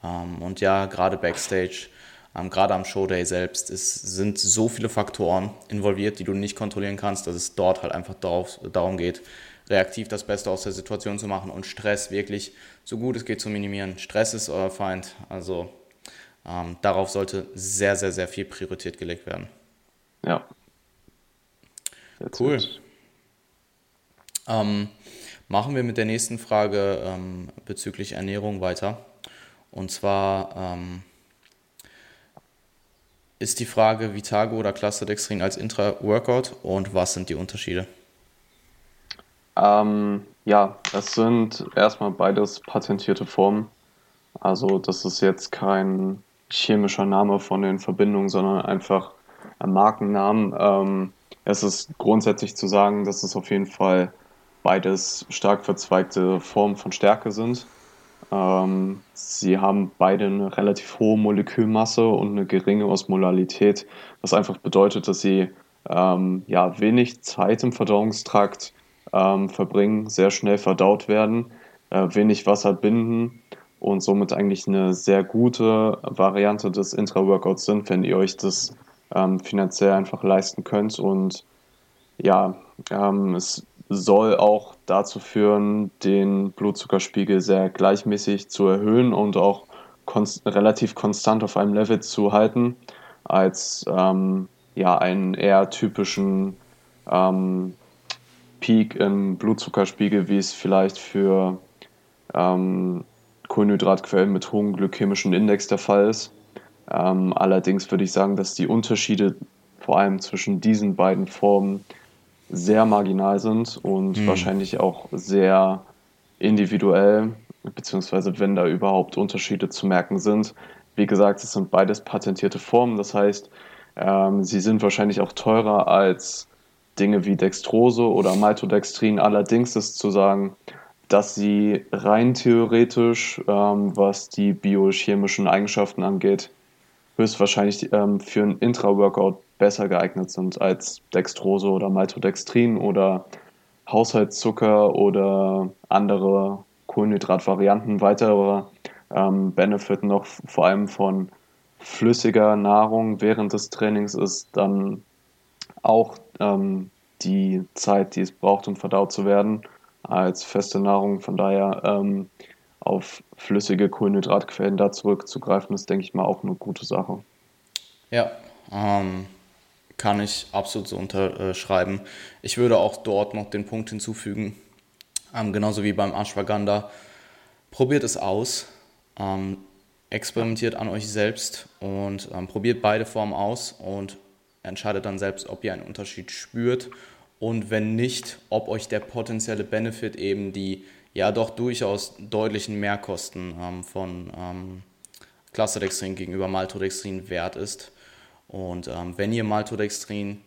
Ähm, und ja, gerade Backstage, ähm, gerade am Showday selbst, es sind so viele Faktoren involviert, die du nicht kontrollieren kannst, dass es dort halt einfach darauf, darum geht, reaktiv das Beste aus der Situation zu machen und Stress wirklich so gut es geht zu minimieren. Stress ist euer Feind, also ähm, darauf sollte sehr, sehr, sehr viel Priorität gelegt werden. Ja, That's cool. Ähm, machen wir mit der nächsten Frage ähm, bezüglich Ernährung weiter. Und zwar ähm, ist die Frage Vitago oder Clusterdextrin als Intra-Workout und was sind die Unterschiede? Ähm, ja, es sind erstmal beides patentierte Formen. Also das ist jetzt kein chemischer Name von den Verbindungen, sondern einfach ein Markennamen. Ähm, es ist grundsätzlich zu sagen, dass es auf jeden Fall beides stark verzweigte Formen von Stärke sind. Ähm, sie haben beide eine relativ hohe Molekülmasse und eine geringe Osmolalität, was einfach bedeutet, dass sie ähm, ja, wenig Zeit im Verdauungstrakt ähm, verbringen, sehr schnell verdaut werden, äh, wenig Wasser binden und somit eigentlich eine sehr gute Variante des Intra-Workouts sind, wenn ihr euch das ähm, finanziell einfach leisten könnt. Und ja, ähm, es soll auch dazu führen, den Blutzuckerspiegel sehr gleichmäßig zu erhöhen und auch konst relativ konstant auf einem Level zu halten, als ähm, ja, einen eher typischen ähm, Peak im Blutzuckerspiegel, wie es vielleicht für ähm, Kohlenhydratquellen mit hohem glykämischen Index der Fall ist. Ähm, allerdings würde ich sagen, dass die Unterschiede vor allem zwischen diesen beiden Formen sehr marginal sind und mhm. wahrscheinlich auch sehr individuell, beziehungsweise wenn da überhaupt Unterschiede zu merken sind. Wie gesagt, es sind beides patentierte Formen, das heißt, ähm, sie sind wahrscheinlich auch teurer als Dinge wie Dextrose oder Maltodextrin. Allerdings ist zu sagen, dass sie rein theoretisch, ähm, was die biochemischen Eigenschaften angeht, höchstwahrscheinlich ähm, für einen Intra-Workout besser geeignet sind als Dextrose oder Maltodextrin oder Haushaltszucker oder andere Kohlenhydratvarianten. Weiterer ähm, Benefit noch vor allem von flüssiger Nahrung während des Trainings ist dann auch ähm, die Zeit, die es braucht, um verdaut zu werden, als feste Nahrung. Von daher ähm, auf flüssige Kohlenhydratquellen da zurückzugreifen, ist, denke ich mal, auch eine gute Sache. Ja, ähm, kann ich absolut so unterschreiben. Ich würde auch dort noch den Punkt hinzufügen, ähm, genauso wie beim Ashwagandha, probiert es aus, ähm, experimentiert an euch selbst und ähm, probiert beide Formen aus und entscheidet dann selbst, ob ihr einen Unterschied spürt und wenn nicht, ob euch der potenzielle Benefit eben die ja doch durchaus deutlichen Mehrkosten ähm, von ähm, Clusterdextrin gegenüber Maltodextrin wert ist. Und ähm, wenn ihr Maltodextrin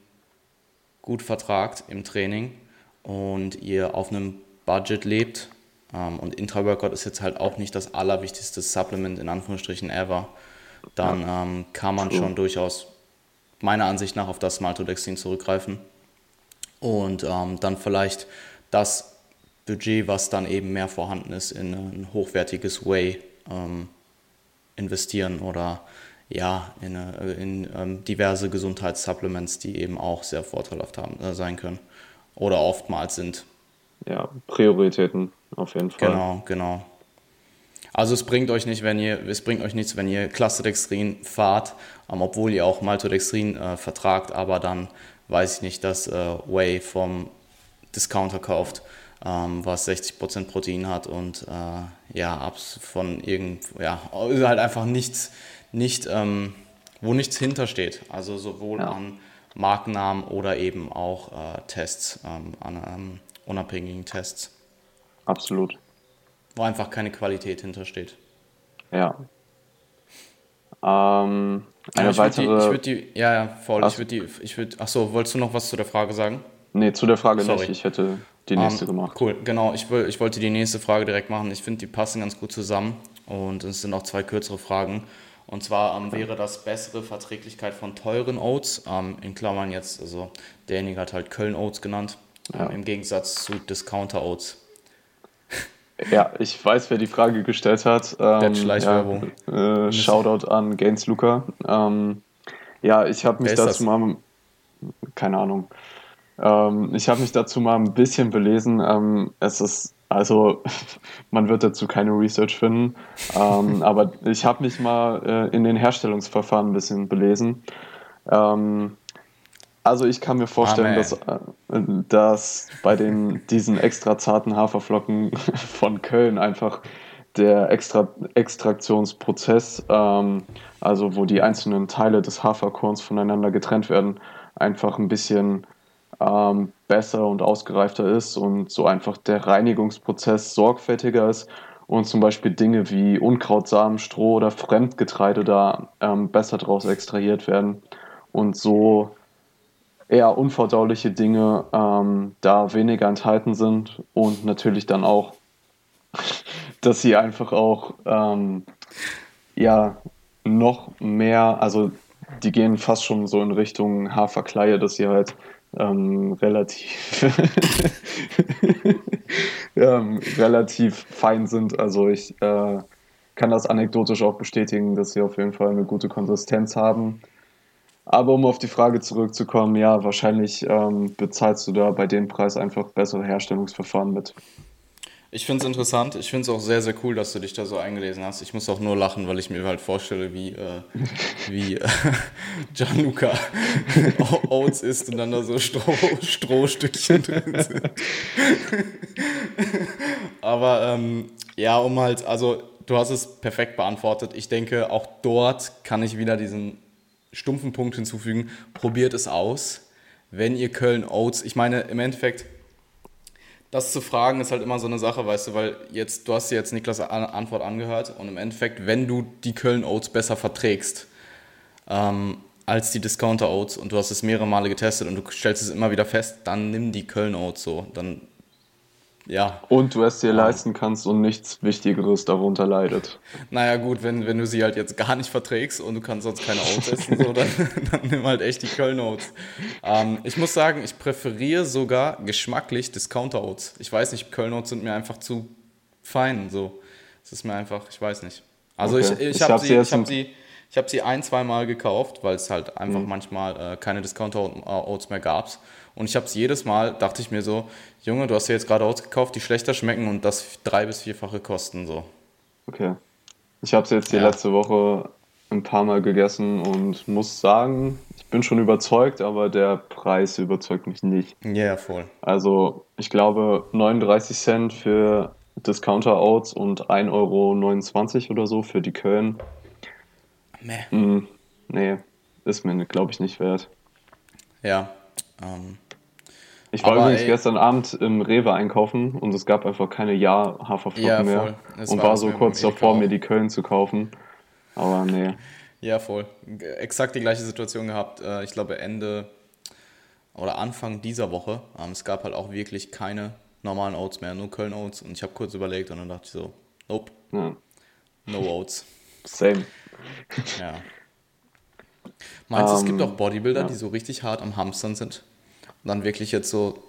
gut vertragt im Training und ihr auf einem Budget lebt, ähm, und Intra-Workout ist jetzt halt auch nicht das allerwichtigste Supplement in Anführungsstrichen ever, dann ähm, kann man schon durchaus meiner Ansicht nach auf das Maltodextrin zurückgreifen und ähm, dann vielleicht das Budget, was dann eben mehr vorhanden ist, in ein hochwertiges Way ähm, investieren oder ja, in, eine, in ähm, diverse Gesundheitssupplements, die eben auch sehr vorteilhaft haben, äh, sein können oder oftmals sind. Ja, Prioritäten auf jeden Fall. Genau, genau. Also es bringt euch nicht, wenn ihr, es bringt euch nichts, wenn ihr Clusterdextrin fahrt, ähm, obwohl ihr auch Maltodextrin äh, vertragt, aber dann weiß ich nicht, dass äh, Whey vom Discounter kauft ähm, was 60% Protein hat und äh, ja, von irgend, ja, halt einfach nichts, nicht, ähm, wo nichts hintersteht. Also sowohl ja. an Markennamen oder eben auch äh, Tests, ähm, an ähm, unabhängigen Tests. Absolut. Wo einfach keine Qualität hintersteht. Ja. Ähm, eine ich weitere. Die, ich würde die, ja, ja, voll. Ach. Ich würde die, ich würde, ach so, wolltest du noch was zu der Frage sagen? Nee, zu der Frage Sorry. nicht. Ich hätte die nächste um, gemacht. Cool, genau. Ich, ich wollte die nächste Frage direkt machen. Ich finde, die passen ganz gut zusammen und es sind auch zwei kürzere Fragen. Und zwar ähm, wäre das bessere Verträglichkeit von teuren Oats, ähm, in Klammern jetzt, also derjenige hat halt Köln Oats genannt, ja. im Gegensatz zu Discounter Oats. Ja, ich weiß, wer die Frage gestellt hat. Ähm, Schleichwerbung. Ja, äh, Shoutout an Gaines Luca. Ähm, ja, ich habe mich dazu mal, keine Ahnung, ähm, ich habe mich dazu mal ein bisschen belesen. Ähm, es ist, also, man wird dazu keine Research finden, ähm, aber ich habe mich mal äh, in den Herstellungsverfahren ein bisschen belesen. Ähm, also ich kann mir vorstellen, dass, äh, dass bei den, diesen extra zarten Haferflocken von Köln einfach der extra Extraktionsprozess, ähm, also wo die einzelnen Teile des Haferkorns voneinander getrennt werden, einfach ein bisschen ähm, besser und ausgereifter ist und so einfach der Reinigungsprozess sorgfältiger ist und zum Beispiel Dinge wie Unkrautsamen, Stroh oder Fremdgetreide da ähm, besser draus extrahiert werden. Und so eher unverdauliche Dinge ähm, da weniger enthalten sind und natürlich dann auch, dass sie einfach auch ähm, ja noch mehr, also die gehen fast schon so in Richtung Haferkleie, dass sie halt ähm, relativ ähm, relativ fein sind. Also ich äh, kann das anekdotisch auch bestätigen, dass sie auf jeden Fall eine gute Konsistenz haben. Aber um auf die Frage zurückzukommen, ja, wahrscheinlich ähm, bezahlst du da bei dem Preis einfach bessere Herstellungsverfahren mit. Ich finde es interessant. Ich finde es auch sehr, sehr cool, dass du dich da so eingelesen hast. Ich muss auch nur lachen, weil ich mir halt vorstelle, wie, äh, wie äh, Gianluca Oats isst und dann da so Stroh, Strohstückchen drin sind. Aber ähm, ja, um halt, also du hast es perfekt beantwortet. Ich denke, auch dort kann ich wieder diesen stumpfen Punkt hinzufügen. Probiert es aus. Wenn ihr Köln Oats, ich meine, im Endeffekt, das zu fragen ist halt immer so eine Sache, weißt du, weil jetzt, du hast dir jetzt Niklas Antwort angehört und im Endeffekt, wenn du die Köln Oats besser verträgst ähm, als die Discounter Oats und du hast es mehrere Male getestet und du stellst es immer wieder fest, dann nimm die Köln Oats so. Dann ja. Und du es dir leisten kannst und nichts Wichtigeres darunter leidet. Naja, gut, wenn, wenn du sie halt jetzt gar nicht verträgst und du kannst sonst keine Oats essen, so, dann, dann nimm halt echt die Köln Oats. Ähm, ich muss sagen, ich präferiere sogar geschmacklich Discounter Oats. Ich weiß nicht, Köln Oats sind mir einfach zu fein, so. Es ist mir einfach, ich weiß nicht. Also okay. ich, ich, ich habe sie, ich hab sie, ich habe sie ein, zwei Mal gekauft, weil es halt einfach mhm. manchmal äh, keine Discounter Oats mehr gab. Und ich habe es jedes Mal, dachte ich mir so, Junge, du hast ja jetzt gerade ausgekauft, die schlechter schmecken und das drei- bis vierfache kosten so. Okay. Ich habe es jetzt die ja. letzte Woche ein paar Mal gegessen und muss sagen, ich bin schon überzeugt, aber der Preis überzeugt mich nicht. Ja, yeah, voll. Also ich glaube 39 Cent für Discounter Oats und 1,29 Euro oder so für die Köln. Nee. Mm, nee, ist mir, glaube ich, nicht wert. Ja. Ähm, ich war Aber übrigens ey, gestern Abend im Rewe einkaufen und es gab einfach keine Ja-Haferflocken ja, mehr. Und war, war so kurz davor, mir die Köln zu kaufen. Aber nee. Ja, voll. Exakt die gleiche Situation gehabt. Äh, ich glaube Ende oder Anfang dieser Woche. Ähm, es gab halt auch wirklich keine normalen Oats mehr, nur Köln Oats. Und ich habe kurz überlegt und dann dachte ich so, nope. Ja. No Oats. Same. Ja. Meinst du, um, es gibt ähm, auch Bodybuilder, ja. die so richtig hart am Hamstern sind? Dann wirklich jetzt so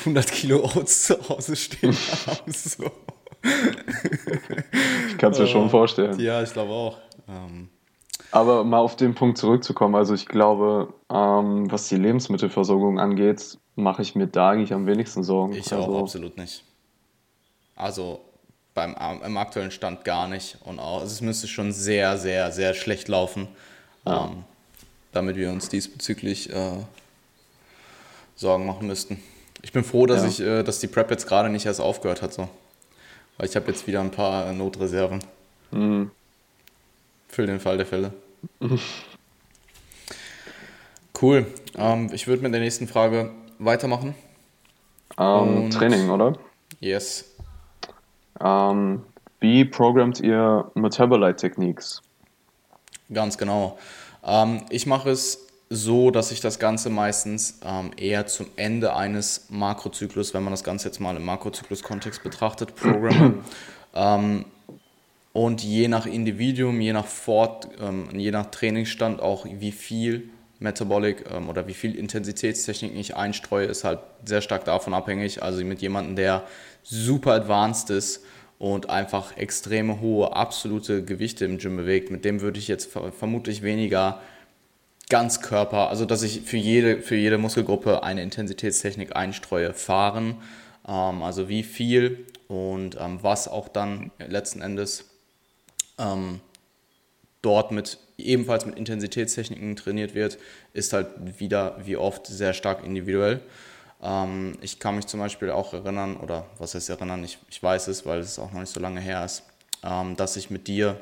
100 Kilo Oats zu Hause stehen haben. So. Ich kann es mir schon vorstellen. Ja, ich glaube auch. Ähm. Aber mal auf den Punkt zurückzukommen, also ich glaube, ähm, was die Lebensmittelversorgung angeht, mache ich mir da eigentlich am wenigsten Sorgen. Ich also, auch absolut nicht. Also beim im aktuellen Stand gar nicht. Und auch, es müsste schon sehr, sehr, sehr schlecht laufen. Ja. Ähm, damit wir uns diesbezüglich äh, Sorgen machen müssten. Ich bin froh, dass, ja. ich, äh, dass die Prep jetzt gerade nicht erst aufgehört hat. So. Weil ich habe jetzt wieder ein paar äh, Notreserven. Mhm. Für den Fall der Fälle. Cool. Ähm, ich würde mit der nächsten Frage weitermachen. Ähm, Training, oder? Yes. Ähm, wie programmt ihr Metabolite Techniques? Ganz genau. Ähm, ich mache es so, dass ich das Ganze meistens ähm, eher zum Ende eines Makrozyklus, wenn man das Ganze jetzt mal im Makrozyklus-Kontext betrachtet, programme. ähm, und je nach Individuum, je nach Fort, ähm, je nach Trainingsstand auch wie viel Metabolic ähm, oder wie viel Intensitätstechniken ich einstreue, ist halt sehr stark davon abhängig. Also mit jemandem, der super advanced ist und einfach extreme hohe absolute Gewichte im Gym bewegt, mit dem würde ich jetzt vermutlich weniger Ganzkörper, also dass ich für jede, für jede Muskelgruppe eine Intensitätstechnik einstreue, fahren. Ähm, also wie viel und ähm, was auch dann letzten Endes ähm, dort mit ebenfalls mit Intensitätstechniken trainiert wird, ist halt wieder wie oft sehr stark individuell. Ähm, ich kann mich zum Beispiel auch erinnern, oder was heißt erinnern, ich, ich weiß es, weil es auch noch nicht so lange her ist, ähm, dass ich mit dir,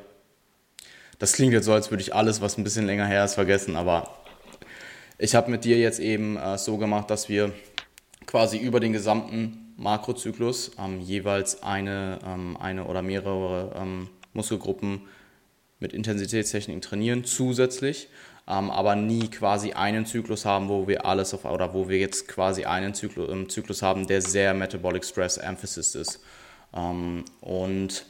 das klingt jetzt so, als würde ich alles, was ein bisschen länger her ist, vergessen, aber ich habe mit dir jetzt eben äh, so gemacht, dass wir quasi über den gesamten Makrozyklus ähm, jeweils eine, ähm, eine oder mehrere ähm, Muskelgruppen mit Intensitätstechniken trainieren zusätzlich, aber nie quasi einen Zyklus haben, wo wir alles auf oder wo wir jetzt quasi einen Zyklus, ähm, Zyklus haben, der sehr Metabolic Stress Emphasis ist. Ähm, und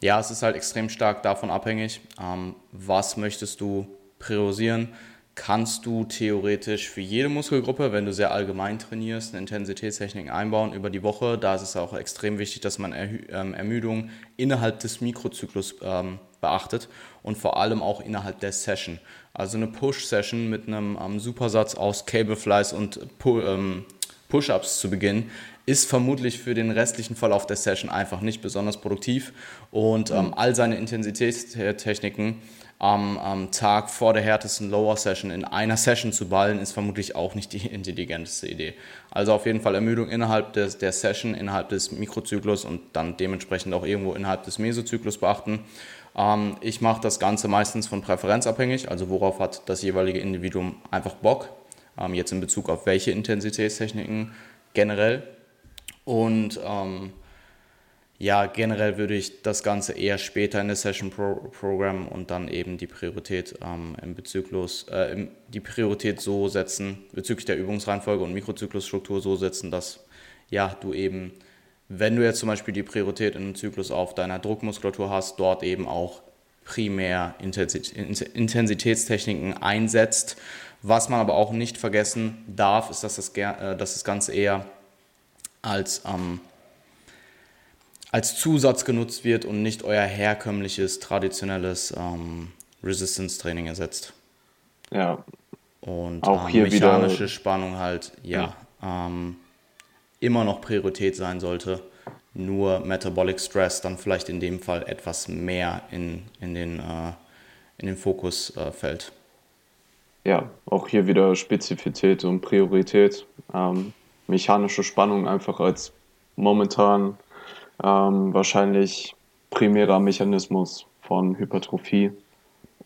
ja, es ist halt extrem stark davon abhängig, ähm, was möchtest du priorisieren kannst du theoretisch für jede Muskelgruppe, wenn du sehr allgemein trainierst, eine Intensitätstechnik einbauen über die Woche. Da ist es auch extrem wichtig, dass man ähm, Ermüdung innerhalb des Mikrozyklus ähm, beachtet und vor allem auch innerhalb der Session. Also eine Push-Session mit einem ähm, Supersatz aus Cableflies und ähm, Push-Ups zu Beginn ist vermutlich für den restlichen Verlauf der Session einfach nicht besonders produktiv. Und ähm, all seine Intensitätstechniken am, am Tag vor der härtesten Lower Session in einer Session zu ballen, ist vermutlich auch nicht die intelligenteste Idee. Also auf jeden Fall Ermüdung innerhalb des, der Session, innerhalb des Mikrozyklus und dann dementsprechend auch irgendwo innerhalb des Mesozyklus beachten. Ähm, ich mache das Ganze meistens von Präferenz abhängig, also worauf hat das jeweilige Individuum einfach Bock, ähm, jetzt in Bezug auf welche Intensitätstechniken generell. Und ähm, ja, generell würde ich das Ganze eher später in der Session Pro Program und dann eben die Priorität ähm, im Bezuglos, äh, im, die Priorität so setzen, bezüglich der Übungsreihenfolge und Mikrozyklusstruktur so setzen, dass ja, du eben, wenn du jetzt zum Beispiel die Priorität in einem Zyklus auf deiner Druckmuskulatur hast, dort eben auch primär Intensitätstechniken einsetzt. Was man aber auch nicht vergessen darf, ist, dass das, äh, dass das Ganze eher als ähm, als Zusatz genutzt wird und nicht euer herkömmliches, traditionelles ähm, Resistance-Training ersetzt. Ja. Und auch ähm, hier mechanische wieder, Spannung halt, ja, ja. Ähm, immer noch Priorität sein sollte. Nur Metabolic Stress dann vielleicht in dem Fall etwas mehr in, in, den, äh, in den Fokus äh, fällt. Ja, auch hier wieder Spezifität und Priorität. Ähm, mechanische Spannung einfach als momentan ähm, wahrscheinlich primärer Mechanismus von Hypertrophie.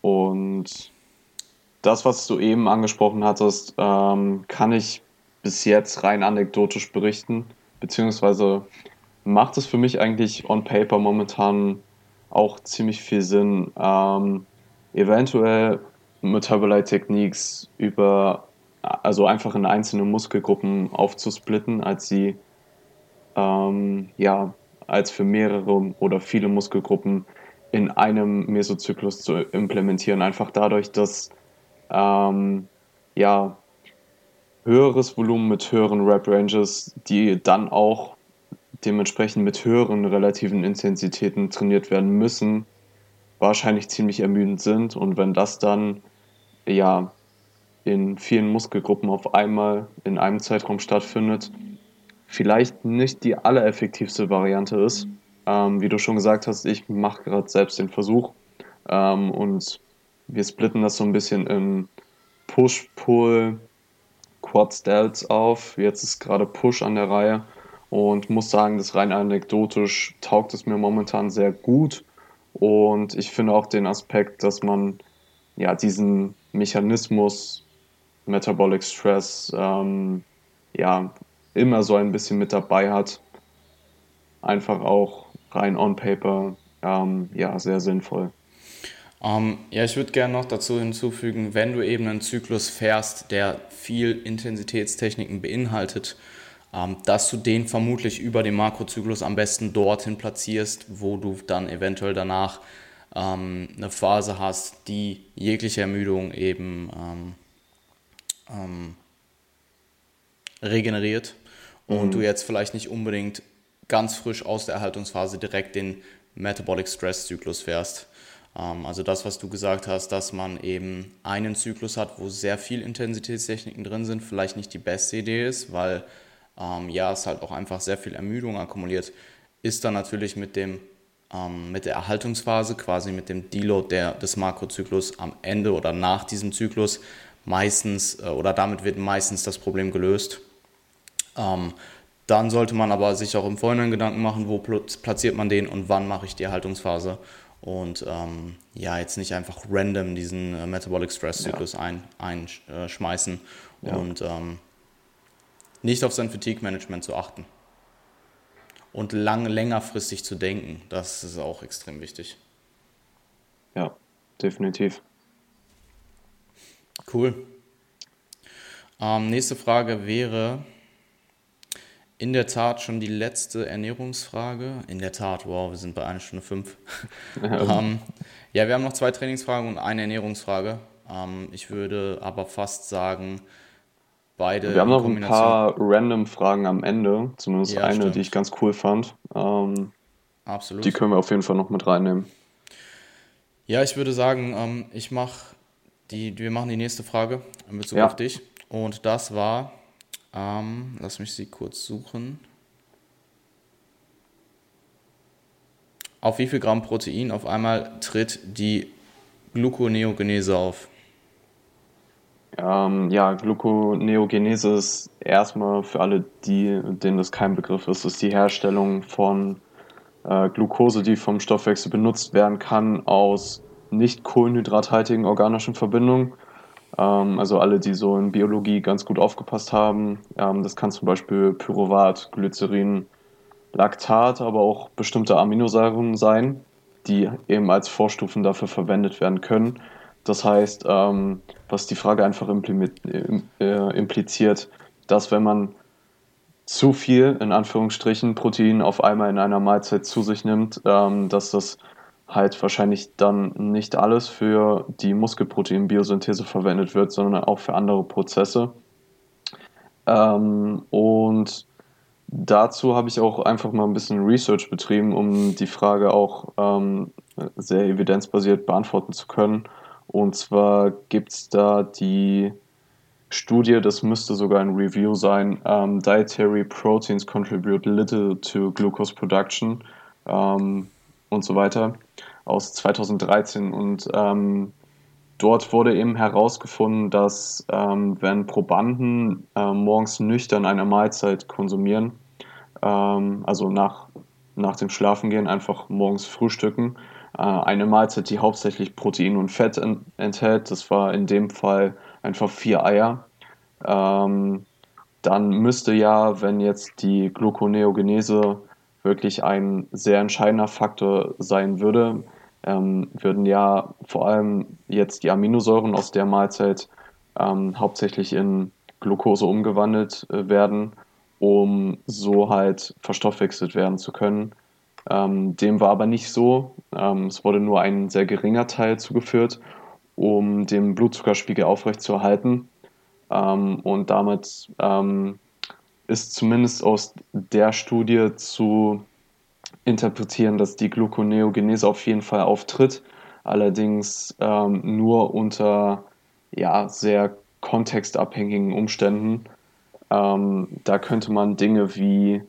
Und das, was du eben angesprochen hattest, ähm, kann ich bis jetzt rein anekdotisch berichten, beziehungsweise macht es für mich eigentlich on paper momentan auch ziemlich viel Sinn, ähm, eventuell Metabolite Techniques über, also einfach in einzelne Muskelgruppen aufzusplitten, als sie ähm, ja als für mehrere oder viele Muskelgruppen in einem Mesozyklus zu implementieren. Einfach dadurch, dass ähm, ja, höheres Volumen mit höheren Rep-Ranges, die dann auch dementsprechend mit höheren relativen Intensitäten trainiert werden müssen, wahrscheinlich ziemlich ermüdend sind. Und wenn das dann ja in vielen Muskelgruppen auf einmal in einem Zeitraum stattfindet, vielleicht nicht die allereffektivste Variante ist. Ähm, wie du schon gesagt hast, ich mache gerade selbst den Versuch ähm, und wir splitten das so ein bisschen in Push, Pull, Quad Stelts auf. Jetzt ist gerade Push an der Reihe und muss sagen, das rein anekdotisch taugt es mir momentan sehr gut. Und ich finde auch den Aspekt, dass man ja diesen Mechanismus Metabolic Stress ähm, ja immer so ein bisschen mit dabei hat. Einfach auch rein on paper, ähm, ja, sehr sinnvoll. Ähm, ja, ich würde gerne noch dazu hinzufügen, wenn du eben einen Zyklus fährst, der viel Intensitätstechniken beinhaltet, ähm, dass du den vermutlich über den Makrozyklus am besten dorthin platzierst, wo du dann eventuell danach ähm, eine Phase hast, die jegliche Ermüdung eben regeneriert und mhm. du jetzt vielleicht nicht unbedingt ganz frisch aus der Erhaltungsphase direkt den Metabolic Stress Zyklus fährst. Ähm, also das, was du gesagt hast, dass man eben einen Zyklus hat, wo sehr viel Intensitätstechniken drin sind, vielleicht nicht die beste Idee ist, weil ähm, ja, es halt auch einfach sehr viel Ermüdung akkumuliert, ist dann natürlich mit dem ähm, mit der Erhaltungsphase, quasi mit dem Deload der, des Makrozyklus am Ende oder nach diesem Zyklus meistens äh, oder damit wird meistens das Problem gelöst. Ähm, dann sollte man aber sich auch im Vorhinein Gedanken machen, wo platziert man den und wann mache ich die Erhaltungsphase. Und ähm, ja, jetzt nicht einfach random diesen äh, Metabolic Stress Zyklus ja. einschmeißen ein, äh, ja. und ähm, nicht auf sein Fatigue Management zu achten. Und lang, längerfristig zu denken, das ist auch extrem wichtig. Ja, definitiv. Cool. Ähm, nächste Frage wäre, in der Tat schon die letzte Ernährungsfrage. In der Tat, wow, wir sind bei einer Stunde fünf. Ja, ähm, ja wir haben noch zwei Trainingsfragen und eine Ernährungsfrage. Ähm, ich würde aber fast sagen, beide. Wir haben noch ein paar random Fragen am Ende, zumindest ja, eine, stimmt. die ich ganz cool fand. Ähm, Absolut. Die können wir auf jeden Fall noch mit reinnehmen. Ja, ich würde sagen, ähm, ich mache die, wir machen die nächste Frage in Bezug ja. auf dich. Und das war, ähm, lass mich sie kurz suchen. Auf wie viel Gramm Protein auf einmal tritt die Gluconeogenese auf? Ähm, ja, Gluconeogenese ist erstmal für alle, die, denen das kein Begriff ist, ist die Herstellung von äh, Glucose, die vom Stoffwechsel benutzt werden kann, aus nicht kohlenhydrathaltigen organischen Verbindungen. Ähm, also alle, die so in Biologie ganz gut aufgepasst haben. Ähm, das kann zum Beispiel Pyruvat, Glycerin, Laktat, aber auch bestimmte Aminosäuren sein, die eben als Vorstufen dafür verwendet werden können. Das heißt, ähm, was die Frage einfach äh, impliziert, dass wenn man zu viel, in Anführungsstrichen, Protein auf einmal in einer Mahlzeit zu sich nimmt, dass das halt wahrscheinlich dann nicht alles für die Muskelproteinbiosynthese verwendet wird, sondern auch für andere Prozesse. Ähm, und dazu habe ich auch einfach mal ein bisschen Research betrieben, um die Frage auch ähm, sehr evidenzbasiert beantworten zu können. Und zwar gibt es da die Studie, das müsste sogar ein Review sein, ähm, Dietary Proteins Contribute Little to Glucose Production ähm, und so weiter aus 2013 und ähm, dort wurde eben herausgefunden, dass ähm, wenn Probanden äh, morgens nüchtern eine Mahlzeit konsumieren, ähm, also nach, nach dem Schlafengehen einfach morgens frühstücken, äh, eine Mahlzeit, die hauptsächlich Protein und Fett en enthält, das war in dem Fall einfach vier Eier, ähm, dann müsste ja, wenn jetzt die Gluconeogenese wirklich ein sehr entscheidender Faktor sein würde, ähm, würden ja vor allem jetzt die Aminosäuren aus der Mahlzeit ähm, hauptsächlich in Glucose umgewandelt äh, werden, um so halt verstoffwechselt werden zu können. Ähm, dem war aber nicht so. Ähm, es wurde nur ein sehr geringer Teil zugeführt, um den Blutzuckerspiegel aufrechtzuerhalten. Ähm, und damit ähm, ist zumindest aus der Studie zu interpretieren, dass die Gluconeogenese auf jeden Fall auftritt, allerdings ähm, nur unter ja, sehr kontextabhängigen Umständen. Ähm, da könnte man Dinge wie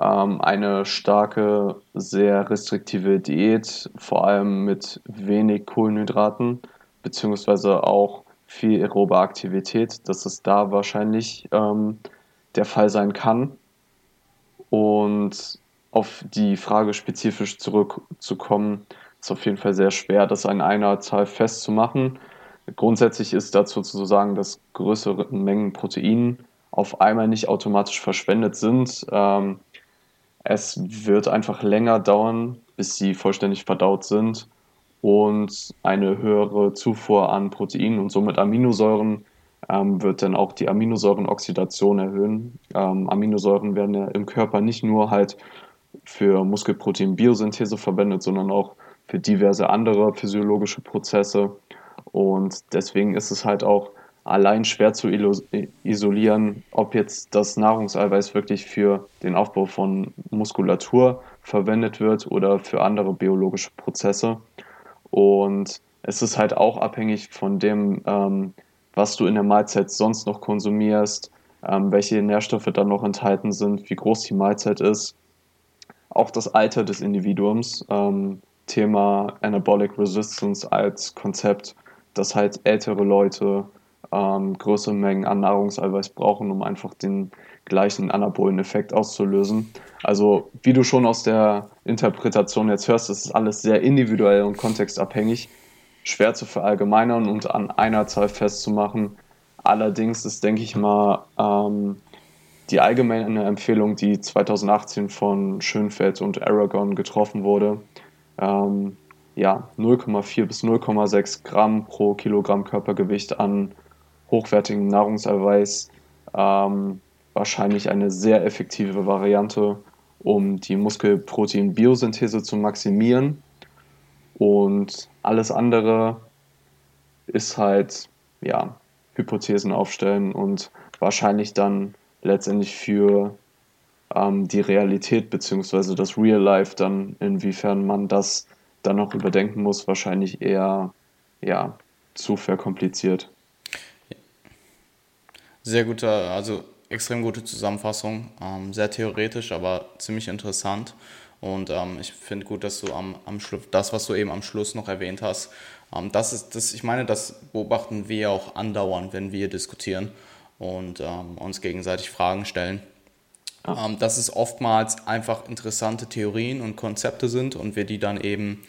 ähm, eine starke, sehr restriktive Diät, vor allem mit wenig Kohlenhydraten, beziehungsweise auch viel aerobe Aktivität, dass es da wahrscheinlich ähm, der Fall sein kann. Und auf die Frage spezifisch zurückzukommen, ist auf jeden Fall sehr schwer, das an einer Zahl festzumachen. Grundsätzlich ist dazu zu sagen, dass größere Mengen Protein auf einmal nicht automatisch verschwendet sind. Ähm, es wird einfach länger dauern, bis sie vollständig verdaut sind. und eine höhere Zufuhr an Proteinen und somit Aminosäuren ähm, wird dann auch die Aminosäurenoxidation erhöhen. Ähm, Aminosäuren werden ja im Körper nicht nur halt für Muskelprotein-Biosynthese verwendet, sondern auch für diverse andere physiologische Prozesse. Und deswegen ist es halt auch allein schwer zu isolieren, ob jetzt das Nahrungseiweiß wirklich für den Aufbau von Muskulatur verwendet wird oder für andere biologische Prozesse. Und es ist halt auch abhängig von dem, ähm, was du in der Mahlzeit sonst noch konsumierst, ähm, welche Nährstoffe dann noch enthalten sind, wie groß die Mahlzeit ist. Auch das Alter des Individuums, ähm, Thema Anabolic Resistance als Konzept, dass halt ältere Leute ähm, größere Mengen an Nahrungseiweiß brauchen, um einfach den gleichen anabolen Effekt auszulösen. Also wie du schon aus der Interpretation jetzt hörst, ist alles sehr individuell und kontextabhängig, schwer zu verallgemeinern und an einer Zahl festzumachen. Allerdings ist, denke ich mal, ähm, die allgemeine Empfehlung, die 2018 von Schönfeld und Aragon getroffen wurde, ähm, ja, 0,4 bis 0,6 Gramm pro Kilogramm Körpergewicht an hochwertigem Nahrungserweis ähm, wahrscheinlich eine sehr effektive Variante, um die Muskelprotein-Biosynthese zu maximieren. Und alles andere ist halt, ja, Hypothesen aufstellen und wahrscheinlich dann letztendlich für ähm, die Realität bzw. das Real Life dann, inwiefern man das dann noch überdenken muss, wahrscheinlich eher ja, zu verkompliziert. Sehr gute, also extrem gute Zusammenfassung. Ähm, sehr theoretisch, aber ziemlich interessant. Und ähm, ich finde gut, dass du am, am Schluss, das, was du eben am Schluss noch erwähnt hast, ähm, das ist, das, ich meine, das beobachten wir auch andauernd, wenn wir diskutieren und ähm, uns gegenseitig Fragen stellen. Ja. Ähm, dass es oftmals einfach interessante Theorien und Konzepte sind und wir die dann eben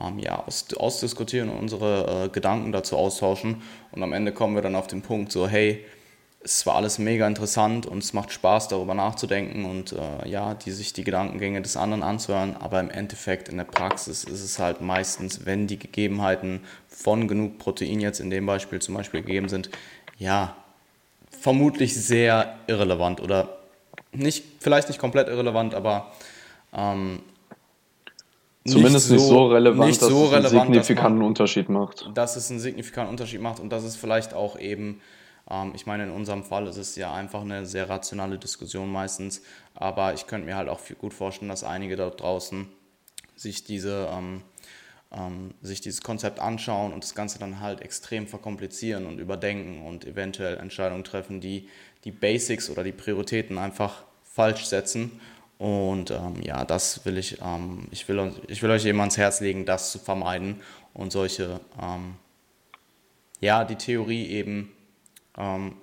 ähm, ja, aus, ausdiskutieren und unsere äh, Gedanken dazu austauschen. Und am Ende kommen wir dann auf den Punkt, so, hey, es war alles mega interessant und es macht Spaß, darüber nachzudenken und äh, ja, die, sich die Gedankengänge des anderen anzuhören. Aber im Endeffekt in der Praxis ist es halt meistens, wenn die Gegebenheiten von genug Protein jetzt in dem Beispiel zum Beispiel gegeben sind, ja, vermutlich sehr irrelevant oder nicht, vielleicht nicht komplett irrelevant, aber ähm, Zumindest nicht so, nicht so relevant, nicht dass so es einen signifikanten man, Unterschied macht. Dass es einen signifikanten Unterschied macht und dass es vielleicht auch eben ich meine, in unserem Fall ist es ja einfach eine sehr rationale Diskussion meistens, aber ich könnte mir halt auch gut vorstellen, dass einige da draußen sich diese ähm, ähm, sich dieses Konzept anschauen und das Ganze dann halt extrem verkomplizieren und überdenken und eventuell Entscheidungen treffen, die die Basics oder die Prioritäten einfach falsch setzen. Und ähm, ja, das will ich, ähm, ich, will, ich will euch eben ans Herz legen, das zu vermeiden und solche, ähm, ja, die Theorie eben ähm,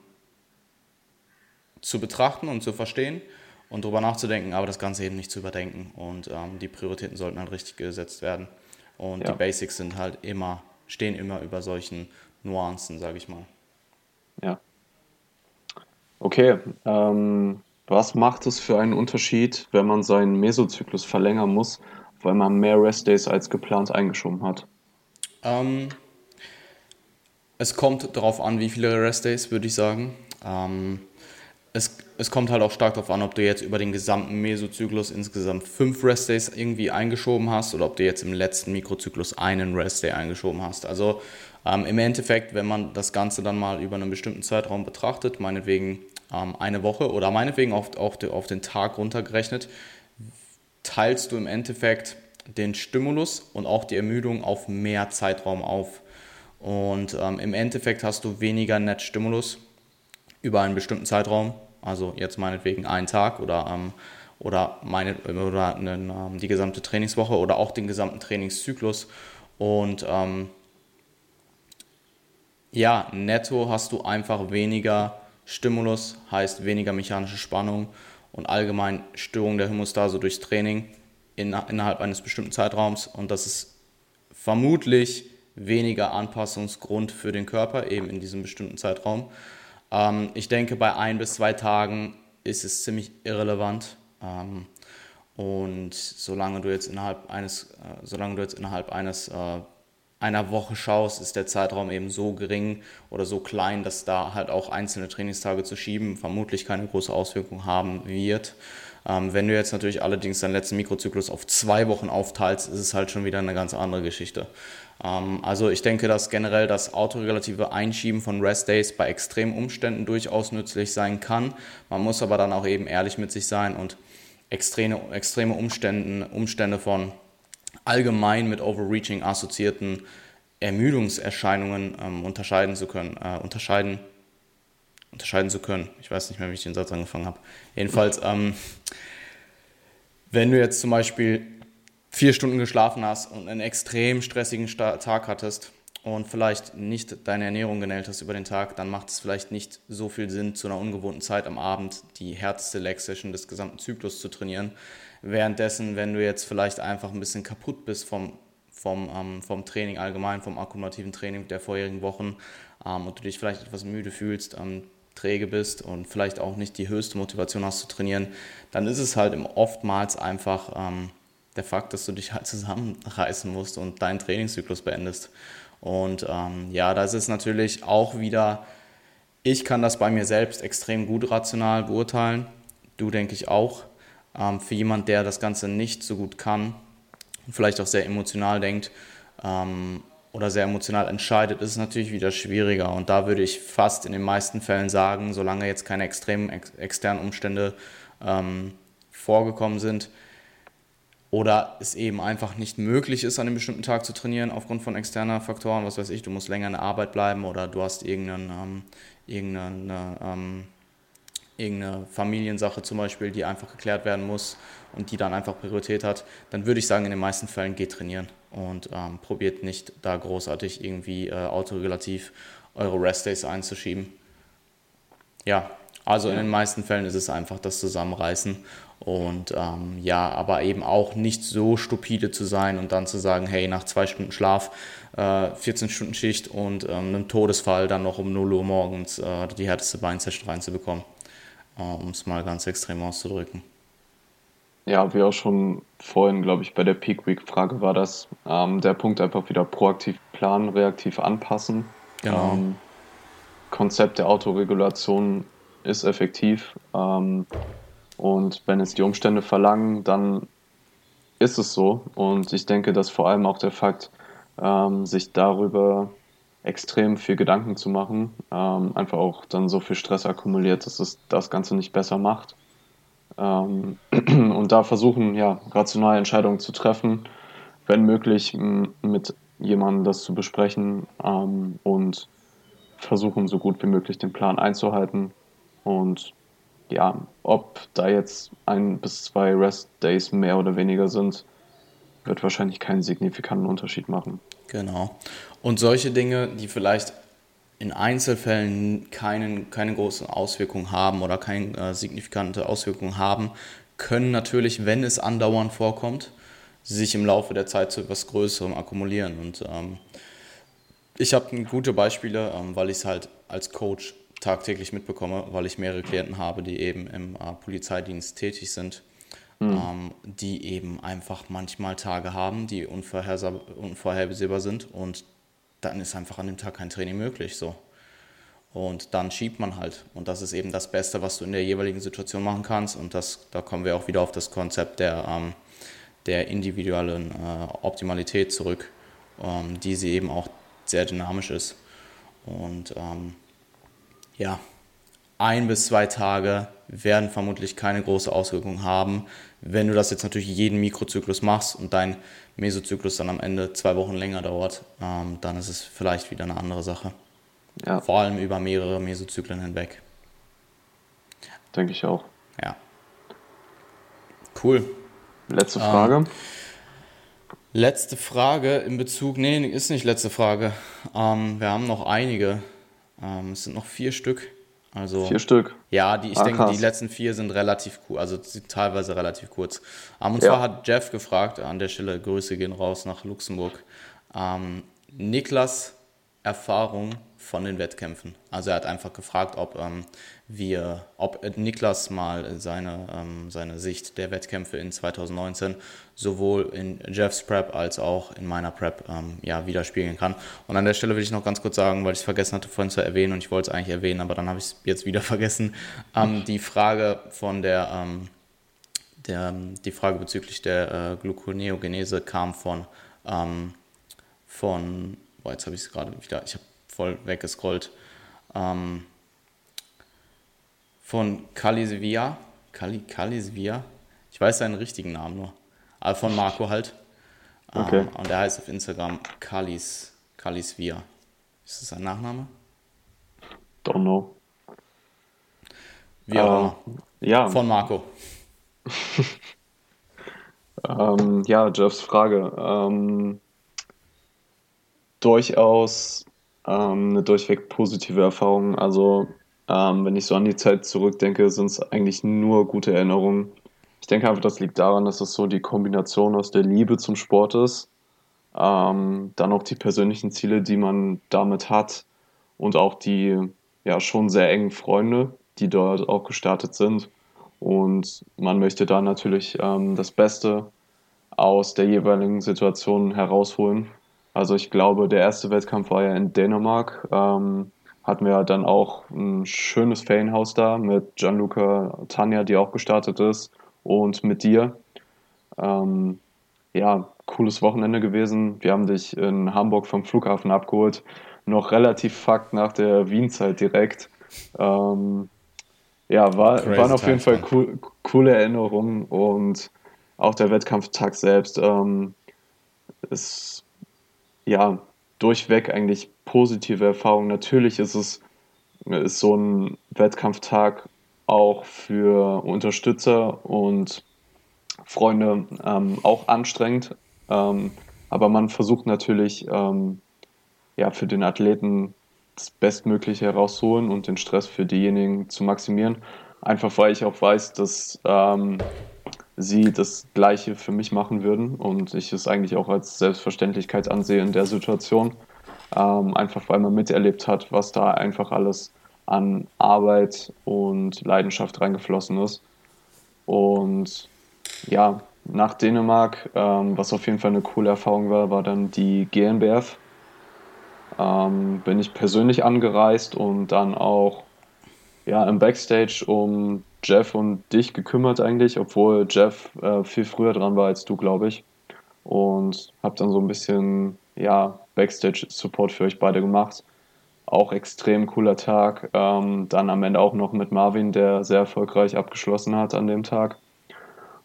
zu betrachten und zu verstehen und darüber nachzudenken, aber das Ganze eben nicht zu überdenken. Und ähm, die Prioritäten sollten halt richtig gesetzt werden. Und ja. die Basics sind halt immer, stehen immer über solchen Nuancen, sage ich mal. Ja. Okay. Ähm, was macht es für einen Unterschied, wenn man seinen Mesozyklus verlängern muss, weil man mehr Restdays als geplant eingeschoben hat? Ähm, es kommt darauf an, wie viele Restdays, würde ich sagen. Ähm, es, es kommt halt auch stark darauf an, ob du jetzt über den gesamten Mesozyklus insgesamt fünf Restdays irgendwie eingeschoben hast oder ob du jetzt im letzten Mikrozyklus einen Restday eingeschoben hast. Also ähm, im Endeffekt, wenn man das Ganze dann mal über einen bestimmten Zeitraum betrachtet, meinetwegen ähm, eine Woche oder meinetwegen auf, auf, auf den Tag runtergerechnet, teilst du im Endeffekt den Stimulus und auch die Ermüdung auf mehr Zeitraum auf. Und ähm, im Endeffekt hast du weniger Netzstimulus über einen bestimmten Zeitraum, also jetzt meinetwegen einen Tag oder, ähm, oder, meine, oder einen, ähm, die gesamte Trainingswoche oder auch den gesamten Trainingszyklus. Und ähm, ja, netto hast du einfach weniger Stimulus, heißt weniger mechanische Spannung und allgemein Störung der Hämostase durch Training in, innerhalb eines bestimmten Zeitraums. Und das ist vermutlich weniger Anpassungsgrund für den Körper, eben in diesem bestimmten Zeitraum. Ähm, ich denke, bei ein bis zwei Tagen ist es ziemlich irrelevant. Ähm, und solange du jetzt innerhalb eines, äh, solange du jetzt innerhalb eines äh, einer Woche schaust, ist der Zeitraum eben so gering oder so klein, dass da halt auch einzelne Trainingstage zu schieben vermutlich keine große Auswirkung haben wird. Ähm, wenn du jetzt natürlich allerdings deinen letzten Mikrozyklus auf zwei Wochen aufteilst, ist es halt schon wieder eine ganz andere Geschichte. Ähm, also ich denke, dass generell das autoregulative Einschieben von Rest Days bei extremen Umständen durchaus nützlich sein kann. Man muss aber dann auch eben ehrlich mit sich sein und extreme, extreme Umstände, Umstände von allgemein mit Overreaching assoziierten Ermüdungserscheinungen ähm, unterscheiden zu können, äh, unterscheiden, unterscheiden zu können. Ich weiß nicht mehr, wie ich den Satz angefangen habe. Jedenfalls, ähm, wenn du jetzt zum Beispiel vier Stunden geschlafen hast und einen extrem stressigen Tag hattest und vielleicht nicht deine Ernährung genäht hast über den Tag, dann macht es vielleicht nicht so viel Sinn, zu einer ungewohnten Zeit am Abend die härteste Leg-Session des gesamten Zyklus zu trainieren, Währenddessen, wenn du jetzt vielleicht einfach ein bisschen kaputt bist vom, vom, ähm, vom Training allgemein, vom akkumulativen Training der vorherigen Wochen ähm, und du dich vielleicht etwas müde fühlst, ähm, träge bist und vielleicht auch nicht die höchste Motivation hast zu trainieren, dann ist es halt oftmals einfach ähm, der Fakt, dass du dich halt zusammenreißen musst und deinen Trainingszyklus beendest. Und ähm, ja, das ist natürlich auch wieder, ich kann das bei mir selbst extrem gut rational beurteilen. Du denke ich auch. Ähm, für jemand, der das Ganze nicht so gut kann vielleicht auch sehr emotional denkt ähm, oder sehr emotional entscheidet, ist es natürlich wieder schwieriger. Und da würde ich fast in den meisten Fällen sagen, solange jetzt keine extremen ex externen Umstände ähm, vorgekommen sind, oder es eben einfach nicht möglich ist, an einem bestimmten Tag zu trainieren aufgrund von externen Faktoren, was weiß ich, du musst länger in der Arbeit bleiben oder du hast irgendeinen, ähm, irgendeine ähm, irgendeine Familiensache zum Beispiel, die einfach geklärt werden muss und die dann einfach Priorität hat, dann würde ich sagen, in den meisten Fällen geht trainieren und ähm, probiert nicht da großartig irgendwie äh, autoregulativ eure Restdays einzuschieben. Ja, also in den meisten Fällen ist es einfach das Zusammenreißen und ähm, ja, aber eben auch nicht so stupide zu sein und dann zu sagen, hey, nach zwei Stunden Schlaf, äh, 14 Stunden Schicht und ähm, einem Todesfall dann noch um 0 Uhr morgens äh, die härteste Beinsession reinzubekommen. Äh, um es mal ganz extrem auszudrücken. Ja, wie auch schon vorhin, glaube ich, bei der Peak Week Frage war das ähm, der Punkt einfach wieder proaktiv planen, reaktiv anpassen. Genau. Ähm, Konzept der Autoregulation ist effektiv. Ähm, und wenn es die Umstände verlangen, dann ist es so. Und ich denke, dass vor allem auch der Fakt, ähm, sich darüber extrem viel Gedanken zu machen, ähm, einfach auch dann so viel Stress akkumuliert, dass es das Ganze nicht besser macht. Ähm, und da versuchen, ja, rationale Entscheidungen zu treffen, wenn möglich mit jemandem das zu besprechen ähm, und versuchen, so gut wie möglich den Plan einzuhalten. Und ja, ob da jetzt ein bis zwei Rest Days mehr oder weniger sind, wird wahrscheinlich keinen signifikanten Unterschied machen. Genau. Und solche Dinge, die vielleicht in Einzelfällen keinen, keine großen Auswirkungen haben oder keine äh, signifikante Auswirkungen haben, können natürlich, wenn es andauernd vorkommt, sich im Laufe der Zeit zu etwas Größerem akkumulieren. Und ähm, ich habe gute Beispiele, ähm, weil ich es halt als Coach tagtäglich mitbekomme, weil ich mehrere Klienten habe, die eben im äh, Polizeidienst tätig sind mhm. ähm, die eben einfach manchmal Tage haben, die unvorhersehbar sind und dann ist einfach an dem Tag kein Training möglich. So. Und dann schiebt man halt. Und das ist eben das Beste, was du in der jeweiligen Situation machen kannst. Und das, da kommen wir auch wieder auf das Konzept der, ähm, der individuellen äh, Optimalität zurück, ähm, die sie eben auch sehr dynamisch ist. Und ähm, ja, ein bis zwei Tage werden vermutlich keine große Auswirkung haben. Wenn du das jetzt natürlich jeden Mikrozyklus machst und dein Mesozyklus dann am Ende zwei Wochen länger dauert, ähm, dann ist es vielleicht wieder eine andere Sache. Ja. Vor allem über mehrere Mesozyklen hinweg. Denke ich auch. Ja. Cool. Letzte Frage. Ähm, letzte Frage in Bezug, nee, ist nicht letzte Frage. Ähm, wir haben noch einige. Ähm, es sind noch vier Stück. Also, Vier Stück. Ja, die, ich ah, denke, krass. die letzten vier sind relativ cool, also teilweise relativ kurz. Um, und ja. zwar hat Jeff gefragt, an der Stelle Grüße gehen raus nach Luxemburg. Ähm, Niklas Erfahrung von den Wettkämpfen. Also er hat einfach gefragt, ob ähm, wir, ob Niklas mal seine, ähm, seine Sicht der Wettkämpfe in 2019 sowohl in Jeffs Prep als auch in meiner Prep ähm, ja, widerspiegeln kann. Und an der Stelle will ich noch ganz kurz sagen, weil ich es vergessen hatte vorhin zu erwähnen und ich wollte es eigentlich erwähnen, aber dann habe ich es jetzt wieder vergessen. Ähm, die Frage von der, ähm, der, die Frage bezüglich der äh, Gluconeogenese kam von, ähm, von, boah, jetzt habe ich es gerade wieder, ich habe voll weggescrollt, ähm, von Kalisvia, Kali, Kalisvia, ich weiß seinen richtigen Namen nur, aber von Marco halt. Ähm, okay. Ähm, und der heißt auf Instagram Kalis, Kalisvia. Ist das sein Nachname? Don't know. Wie auch uh, immer. Ja. Von Marco. ähm, ja, Jeffs Frage. Ähm, durchaus ähm, eine durchweg positive Erfahrung. Also ähm, wenn ich so an die Zeit zurückdenke, sind es eigentlich nur gute Erinnerungen. Ich denke einfach, das liegt daran, dass es so die Kombination aus der Liebe zum Sport ist, ähm, dann auch die persönlichen Ziele, die man damit hat und auch die ja schon sehr engen Freunde, die dort auch gestartet sind. Und man möchte da natürlich ähm, das Beste aus der jeweiligen Situation herausholen. Also ich glaube, der erste Wettkampf war ja in Dänemark. Ähm, hatten wir dann auch ein schönes Ferienhaus da mit Gianluca Tanja, die auch gestartet ist, und mit dir. Ähm, ja, cooles Wochenende gewesen. Wir haben dich in Hamburg vom Flughafen abgeholt. Noch relativ fakt nach der Wien-Zeit direkt. Ähm, ja, war, waren auf jeden Fall cool, coole Erinnerungen und auch der Wettkampftag selbst ähm, ist ja, durchweg eigentlich positive Erfahrung. Natürlich ist es ist so ein Wettkampftag auch für Unterstützer und Freunde ähm, auch anstrengend. Ähm, aber man versucht natürlich, ähm, ja, für den Athleten das Bestmögliche herauszuholen und den Stress für diejenigen zu maximieren. Einfach weil ich auch weiß, dass ähm, sie das Gleiche für mich machen würden und ich es eigentlich auch als Selbstverständlichkeit ansehe in der Situation. Ähm, einfach weil man miterlebt hat, was da einfach alles an Arbeit und Leidenschaft reingeflossen ist. Und ja, nach Dänemark, ähm, was auf jeden Fall eine coole Erfahrung war, war dann die GNBF. Ähm, bin ich persönlich angereist und dann auch ja, im Backstage um Jeff und dich gekümmert eigentlich, obwohl Jeff äh, viel früher dran war als du, glaube ich. Und habe dann so ein bisschen ja, Backstage-Support für euch beide gemacht. Auch extrem cooler Tag. Ähm, dann am Ende auch noch mit Marvin, der sehr erfolgreich abgeschlossen hat an dem Tag.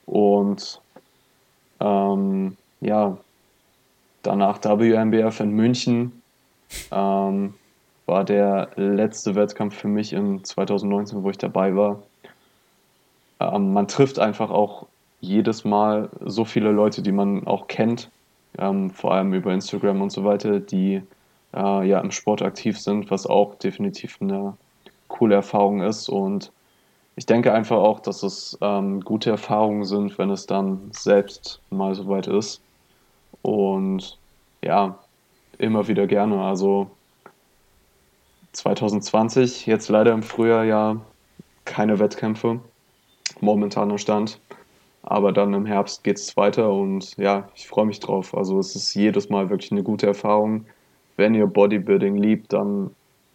Und ähm, ja, danach WMBF in München. Ähm, war der letzte Wettkampf für mich in 2019, wo ich dabei war. Ähm, man trifft einfach auch jedes Mal so viele Leute, die man auch kennt, ähm, vor allem über Instagram und so weiter, die äh, ja im Sport aktiv sind, was auch definitiv eine coole Erfahrung ist. Und ich denke einfach auch, dass es ähm, gute Erfahrungen sind, wenn es dann selbst mal soweit ist. Und ja, immer wieder gerne. Also 2020, jetzt leider im Frühjahr ja keine Wettkämpfe momentaner Stand. Aber dann im Herbst geht es weiter und ja, ich freue mich drauf. Also es ist jedes Mal wirklich eine gute Erfahrung. Wenn ihr Bodybuilding liebt, dann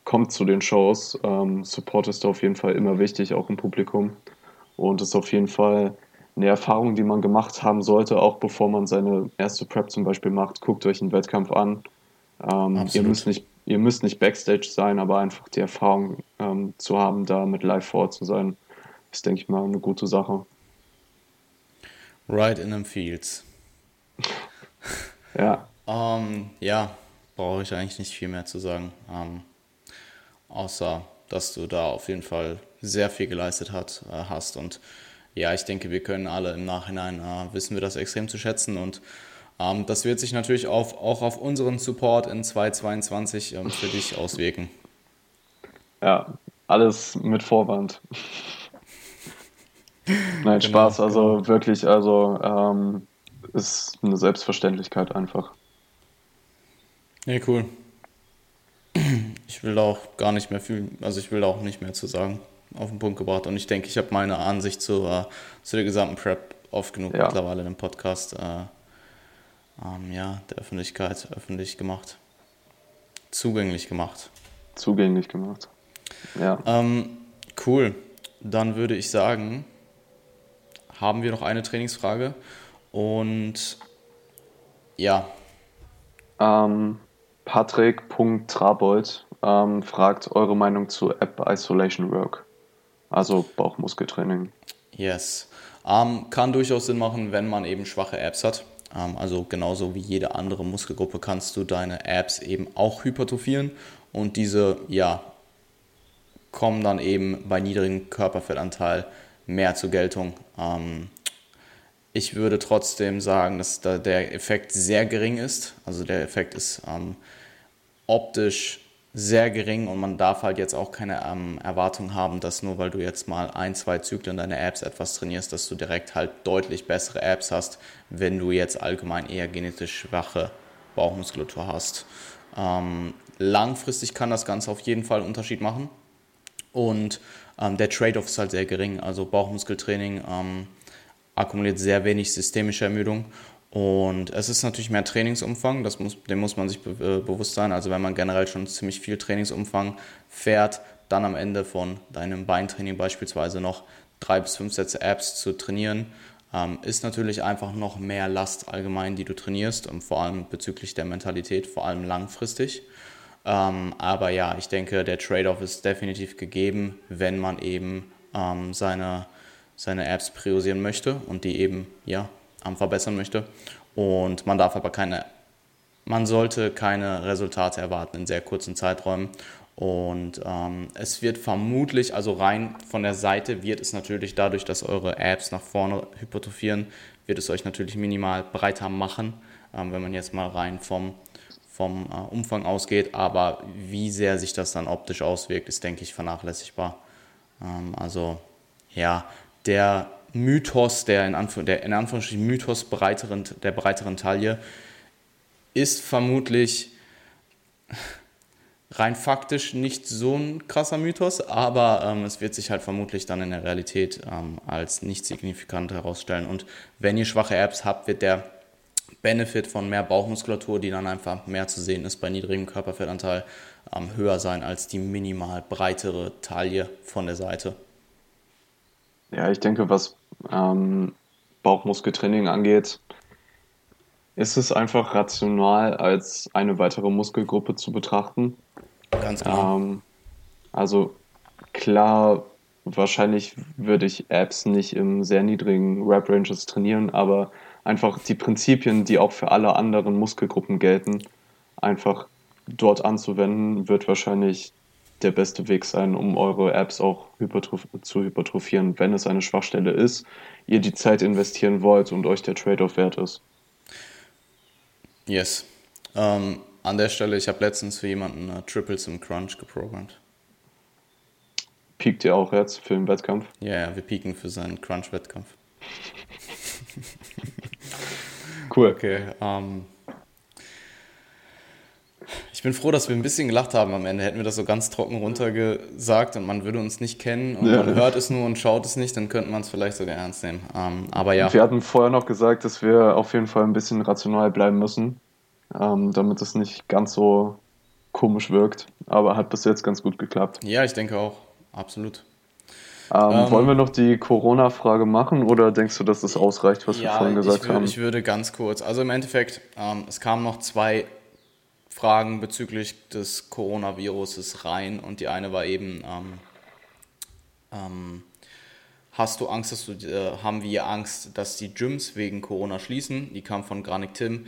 kommt zu den Shows. Ähm, Support ist auf jeden Fall immer wichtig, auch im Publikum. Und ist auf jeden Fall eine Erfahrung, die man gemacht haben sollte, auch bevor man seine erste Prep zum Beispiel macht. Guckt euch einen Wettkampf an. Ähm, ihr, müsst nicht, ihr müsst nicht Backstage sein, aber einfach die Erfahrung ähm, zu haben, da mit live vor zu sein ist, denke ich mal, eine gute Sache. Right in them fields. ja. Um, ähm, ja, brauche ich eigentlich nicht viel mehr zu sagen. Um, ähm, außer, dass du da auf jeden Fall sehr viel geleistet hat, äh, hast. Und ja, ich denke, wir können alle im Nachhinein äh, wissen wir das extrem zu schätzen. Und ähm, das wird sich natürlich auf, auch auf unseren Support in 2022 ähm, für dich auswirken. Ja, alles mit Vorwand. Nein, genau, Spaß, also genau. wirklich, also ähm, ist eine Selbstverständlichkeit einfach. Ja, cool. ich will da auch gar nicht mehr viel, also ich will da auch nicht mehr zu sagen, auf den Punkt gebracht. Und ich denke, ich habe meine Ansicht zu, äh, zu der gesamten Prep oft genug ja. mittlerweile dem Podcast äh, ähm, ja, der Öffentlichkeit öffentlich gemacht. Zugänglich gemacht. Zugänglich gemacht. Ja. Ähm, cool. Dann würde ich sagen, haben wir noch eine Trainingsfrage. Und ja. Ähm, Patrick.trabold ähm, fragt eure Meinung zu App Isolation Work, also Bauchmuskeltraining. Yes. Ähm, kann durchaus Sinn machen, wenn man eben schwache Apps hat. Ähm, also genauso wie jede andere Muskelgruppe kannst du deine Apps eben auch hypertrophieren und diese, ja, kommen dann eben bei niedrigem Körperfettanteil mehr zur Geltung. Ähm, ich würde trotzdem sagen, dass da der Effekt sehr gering ist. Also der Effekt ist ähm, optisch sehr gering und man darf halt jetzt auch keine ähm, Erwartung haben, dass nur weil du jetzt mal ein, zwei Zyklen deine Apps etwas trainierst, dass du direkt halt deutlich bessere Apps hast, wenn du jetzt allgemein eher genetisch schwache Bauchmuskulatur hast. Ähm, langfristig kann das Ganze auf jeden Fall einen Unterschied machen und ähm, der Trade-off ist halt sehr gering. Also Bauchmuskeltraining ähm, akkumuliert sehr wenig systemische Ermüdung und es ist natürlich mehr Trainingsumfang, das muss, dem muss man sich be äh, bewusst sein. Also wenn man generell schon ziemlich viel Trainingsumfang fährt, dann am Ende von deinem Beintraining beispielsweise noch drei bis fünf Sätze Abs zu trainieren, ähm, ist natürlich einfach noch mehr Last allgemein, die du trainierst, und vor allem bezüglich der Mentalität, vor allem langfristig. Ähm, aber ja, ich denke, der Trade-off ist definitiv gegeben, wenn man eben ähm, seine, seine Apps priorisieren möchte und die eben ja, verbessern möchte. Und man darf aber keine, man sollte keine Resultate erwarten in sehr kurzen Zeiträumen. Und ähm, es wird vermutlich, also rein von der Seite wird es natürlich dadurch, dass eure Apps nach vorne hypertrophieren, wird es euch natürlich minimal breiter machen, ähm, wenn man jetzt mal rein vom, vom äh, Umfang ausgeht. Aber wie sehr sich das dann optisch auswirkt, ist, denke ich, vernachlässigbar. Ähm, also ja, der Mythos, der in, Anf der in Anführungsstrichen Mythos breiteren, der breiteren Taille, ist vermutlich rein faktisch nicht so ein krasser Mythos, aber ähm, es wird sich halt vermutlich dann in der Realität ähm, als nicht signifikant herausstellen. Und wenn ihr schwache Apps habt, wird der Benefit von mehr Bauchmuskulatur, die dann einfach mehr zu sehen ist bei niedrigem Körperfettanteil, ähm, höher sein als die minimal breitere Taille von der Seite. Ja, ich denke, was ähm, Bauchmuskeltraining angeht, ist es einfach rational als eine weitere Muskelgruppe zu betrachten. Ganz genau. Ähm, also klar, wahrscheinlich würde ich Apps nicht im sehr niedrigen Rep-Ranges trainieren, aber einfach die Prinzipien, die auch für alle anderen Muskelgruppen gelten, einfach dort anzuwenden, wird wahrscheinlich der beste Weg sein, um eure Apps auch hypertroph zu hypertrophieren, wenn es eine Schwachstelle ist, ihr die Zeit investieren wollt und euch der Trade-off wert ist. Yes. Ähm, an der Stelle, ich habe letztens für jemanden uh, Triples im Crunch geprogrammt. Piekt ihr auch jetzt für den Wettkampf? Ja, ja, wir pieken für seinen Crunch-Wettkampf. cool. Okay, ähm, ich bin froh, dass wir ein bisschen gelacht haben am Ende. Hätten wir das so ganz trocken runtergesagt und man würde uns nicht kennen und ja. man hört es nur und schaut es nicht, dann könnte man es vielleicht sogar ernst nehmen. Ähm, aber ja. Wir hatten vorher noch gesagt, dass wir auf jeden Fall ein bisschen rational bleiben müssen, ähm, damit es nicht ganz so komisch wirkt. Aber hat bis jetzt ganz gut geklappt. Ja, ich denke auch. Absolut. Ähm, ähm, wollen wir noch die Corona-Frage machen oder denkst du, dass das ausreicht, was ja, wir vorhin gesagt ich haben? Ich würde ganz kurz, also im Endeffekt, ähm, es kamen noch zwei Fragen bezüglich des Coronaviruses rein und die eine war eben, ähm, ähm, hast du Angst, dass du, äh, haben wir Angst, dass die Gyms wegen Corona schließen? Die kam von Granik Tim.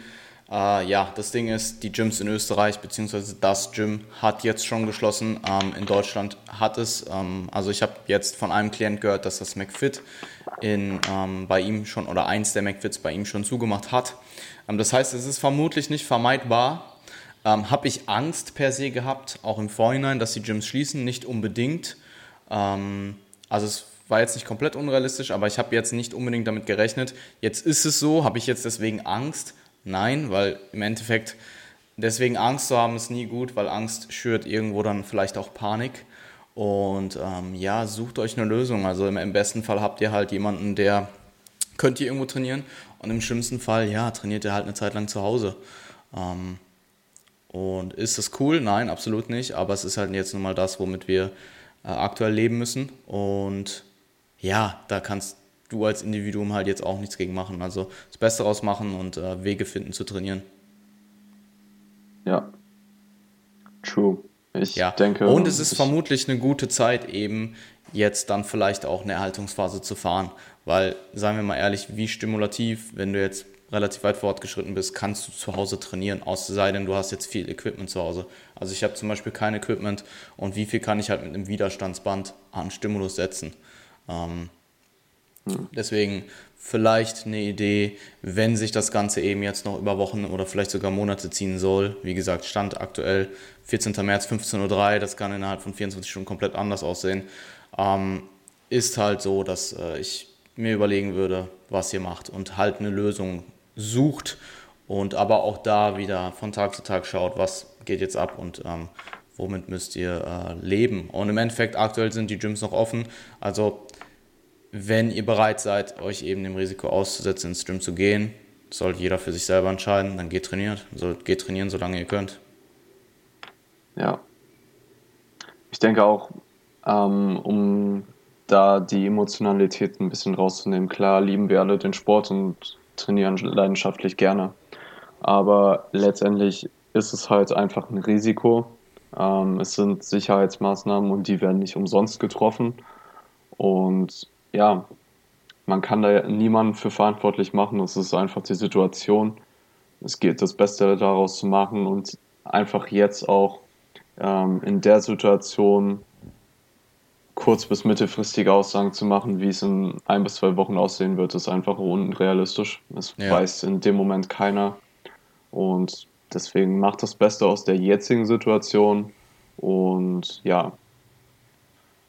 Äh, ja, das Ding ist, die Gyms in Österreich, beziehungsweise das Gym hat jetzt schon geschlossen. Ähm, in Deutschland hat es. Ähm, also ich habe jetzt von einem Klient gehört, dass das McFit in, ähm, bei ihm schon, oder eins der McFits bei ihm schon zugemacht hat. Ähm, das heißt, es ist vermutlich nicht vermeidbar, ähm, Habe ich Angst per se gehabt, auch im Vorhinein, dass die Gyms schließen? Nicht unbedingt. Ähm, also es war jetzt nicht komplett unrealistisch, aber ich habe jetzt nicht unbedingt damit gerechnet. Jetzt ist es so, habe ich jetzt deswegen Angst? Nein, weil im Endeffekt deswegen Angst zu haben ist nie gut, weil Angst schürt irgendwo dann vielleicht auch Panik. Und ähm, ja, sucht euch eine Lösung. Also im, im, besten Fall habt ihr halt jemanden, der könnt ihr irgendwo trainieren. Und im schlimmsten Fall, ja, trainiert ihr halt eine Zeit lang zu Hause. Ähm, und ist das cool? Nein, absolut nicht. Aber es ist halt jetzt nun mal das, womit wir äh, aktuell leben müssen. Und ja, da kannst du als Individuum halt jetzt auch nichts gegen machen. Also das Beste daraus machen und äh, Wege finden zu trainieren. Ja. True. Ich ja. denke. Und es ist vermutlich eine gute Zeit, eben jetzt dann vielleicht auch eine Erhaltungsphase zu fahren. Weil, sagen wir mal ehrlich, wie stimulativ, wenn du jetzt relativ weit fortgeschritten bist, kannst du zu Hause trainieren, außer denn du hast jetzt viel Equipment zu Hause. Also ich habe zum Beispiel kein Equipment und wie viel kann ich halt mit einem Widerstandsband an Stimulus setzen. Ähm, hm. Deswegen vielleicht eine Idee, wenn sich das Ganze eben jetzt noch über Wochen oder vielleicht sogar Monate ziehen soll. Wie gesagt, Stand aktuell 14. März 15.03 Uhr, das kann innerhalb von 24 Stunden komplett anders aussehen. Ähm, ist halt so, dass äh, ich mir überlegen würde, was ihr macht und halt eine Lösung sucht und aber auch da wieder von Tag zu Tag schaut, was geht jetzt ab und ähm, womit müsst ihr äh, leben. Und im Endeffekt aktuell sind die Gyms noch offen, also wenn ihr bereit seid, euch eben dem Risiko auszusetzen, ins Gym zu gehen, sollte jeder für sich selber entscheiden, dann geht trainiert. Also geht trainieren, solange ihr könnt. Ja. Ich denke auch, ähm, um da die Emotionalität ein bisschen rauszunehmen, klar lieben wir alle den Sport und trainieren leidenschaftlich gerne. Aber letztendlich ist es halt einfach ein Risiko. Ähm, es sind Sicherheitsmaßnahmen und die werden nicht umsonst getroffen. Und ja, man kann da niemanden für verantwortlich machen. Es ist einfach die Situation. Es geht das Beste daraus zu machen und einfach jetzt auch ähm, in der Situation kurz- bis mittelfristige Aussagen zu machen, wie es in ein bis zwei Wochen aussehen wird, ist einfach unrealistisch. Es ja. weiß in dem Moment keiner. Und deswegen macht das Beste aus der jetzigen Situation. Und ja,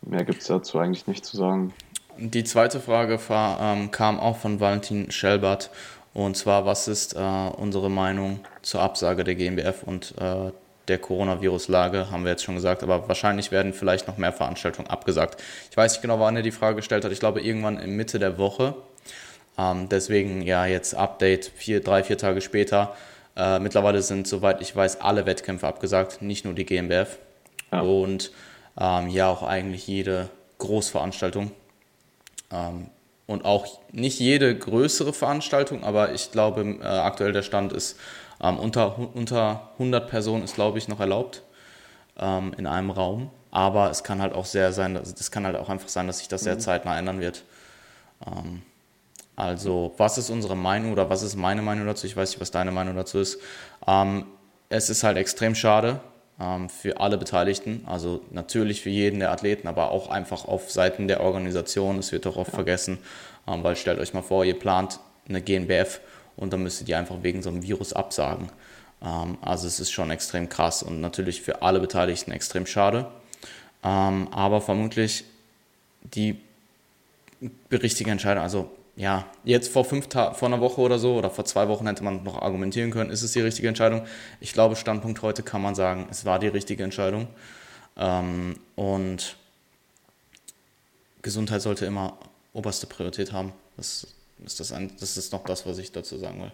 mehr gibt es dazu eigentlich nicht zu sagen. Die zweite Frage ähm, kam auch von Valentin Schelbert. Und zwar, was ist äh, unsere Meinung zur Absage der GmbF und äh, der Coronavirus-Lage, haben wir jetzt schon gesagt, aber wahrscheinlich werden vielleicht noch mehr Veranstaltungen abgesagt. Ich weiß nicht genau, wann er die Frage gestellt hat. Ich glaube, irgendwann in Mitte der Woche. Ähm, deswegen ja jetzt Update, vier, drei, vier Tage später. Äh, mittlerweile sind, soweit ich weiß, alle Wettkämpfe abgesagt, nicht nur die GmbF. Ja. Und ähm, ja, auch eigentlich jede Großveranstaltung. Ähm, und auch nicht jede größere Veranstaltung, aber ich glaube, äh, aktuell der Stand ist, ähm, unter, unter 100 Personen ist, glaube ich, noch erlaubt ähm, in einem Raum. Aber es kann halt auch sehr sein, es kann halt auch einfach sein, dass sich das sehr mhm. zeitnah ändern wird. Ähm, also, was ist unsere Meinung oder was ist meine Meinung dazu? Ich weiß nicht, was deine Meinung dazu ist. Ähm, es ist halt extrem schade, für alle Beteiligten. Also natürlich für jeden der Athleten, aber auch einfach auf Seiten der Organisation. Es wird doch oft ja. vergessen, ähm, weil stellt euch mal vor, ihr plant eine GNBF und dann müsstet ihr einfach wegen so einem Virus absagen. Ähm, also es ist schon extrem krass und natürlich für alle Beteiligten extrem schade. aber vermutlich die richtige Entscheidung, also ja, jetzt vor fünf Tagen, vor einer Woche oder so oder vor zwei Wochen hätte man noch argumentieren können, ist es die richtige Entscheidung? Ich glaube, Standpunkt heute kann man sagen, es war die richtige Entscheidung. Ähm, und Gesundheit sollte immer oberste Priorität haben. Das ist, das, ein, das ist noch das, was ich dazu sagen will.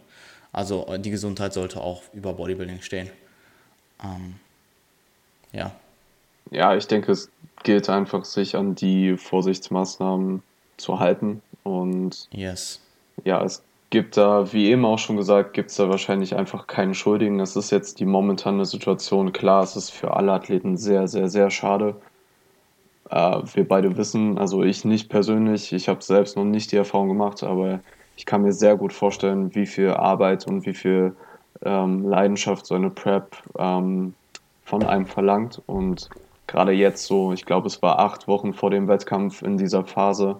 Also die Gesundheit sollte auch über Bodybuilding stehen. Ähm, ja. Ja, ich denke, es gilt einfach, sich an die Vorsichtsmaßnahmen zu halten und yes. ja, es gibt da, wie eben auch schon gesagt, gibt es da wahrscheinlich einfach keinen Schuldigen. Das ist jetzt die momentane Situation. Klar, es ist für alle Athleten sehr, sehr, sehr schade. Äh, wir beide wissen, also ich nicht persönlich, ich habe selbst noch nicht die Erfahrung gemacht, aber ich kann mir sehr gut vorstellen, wie viel Arbeit und wie viel ähm, Leidenschaft so eine Prep ähm, von einem verlangt. Und gerade jetzt so, ich glaube, es war acht Wochen vor dem Wettkampf in dieser Phase,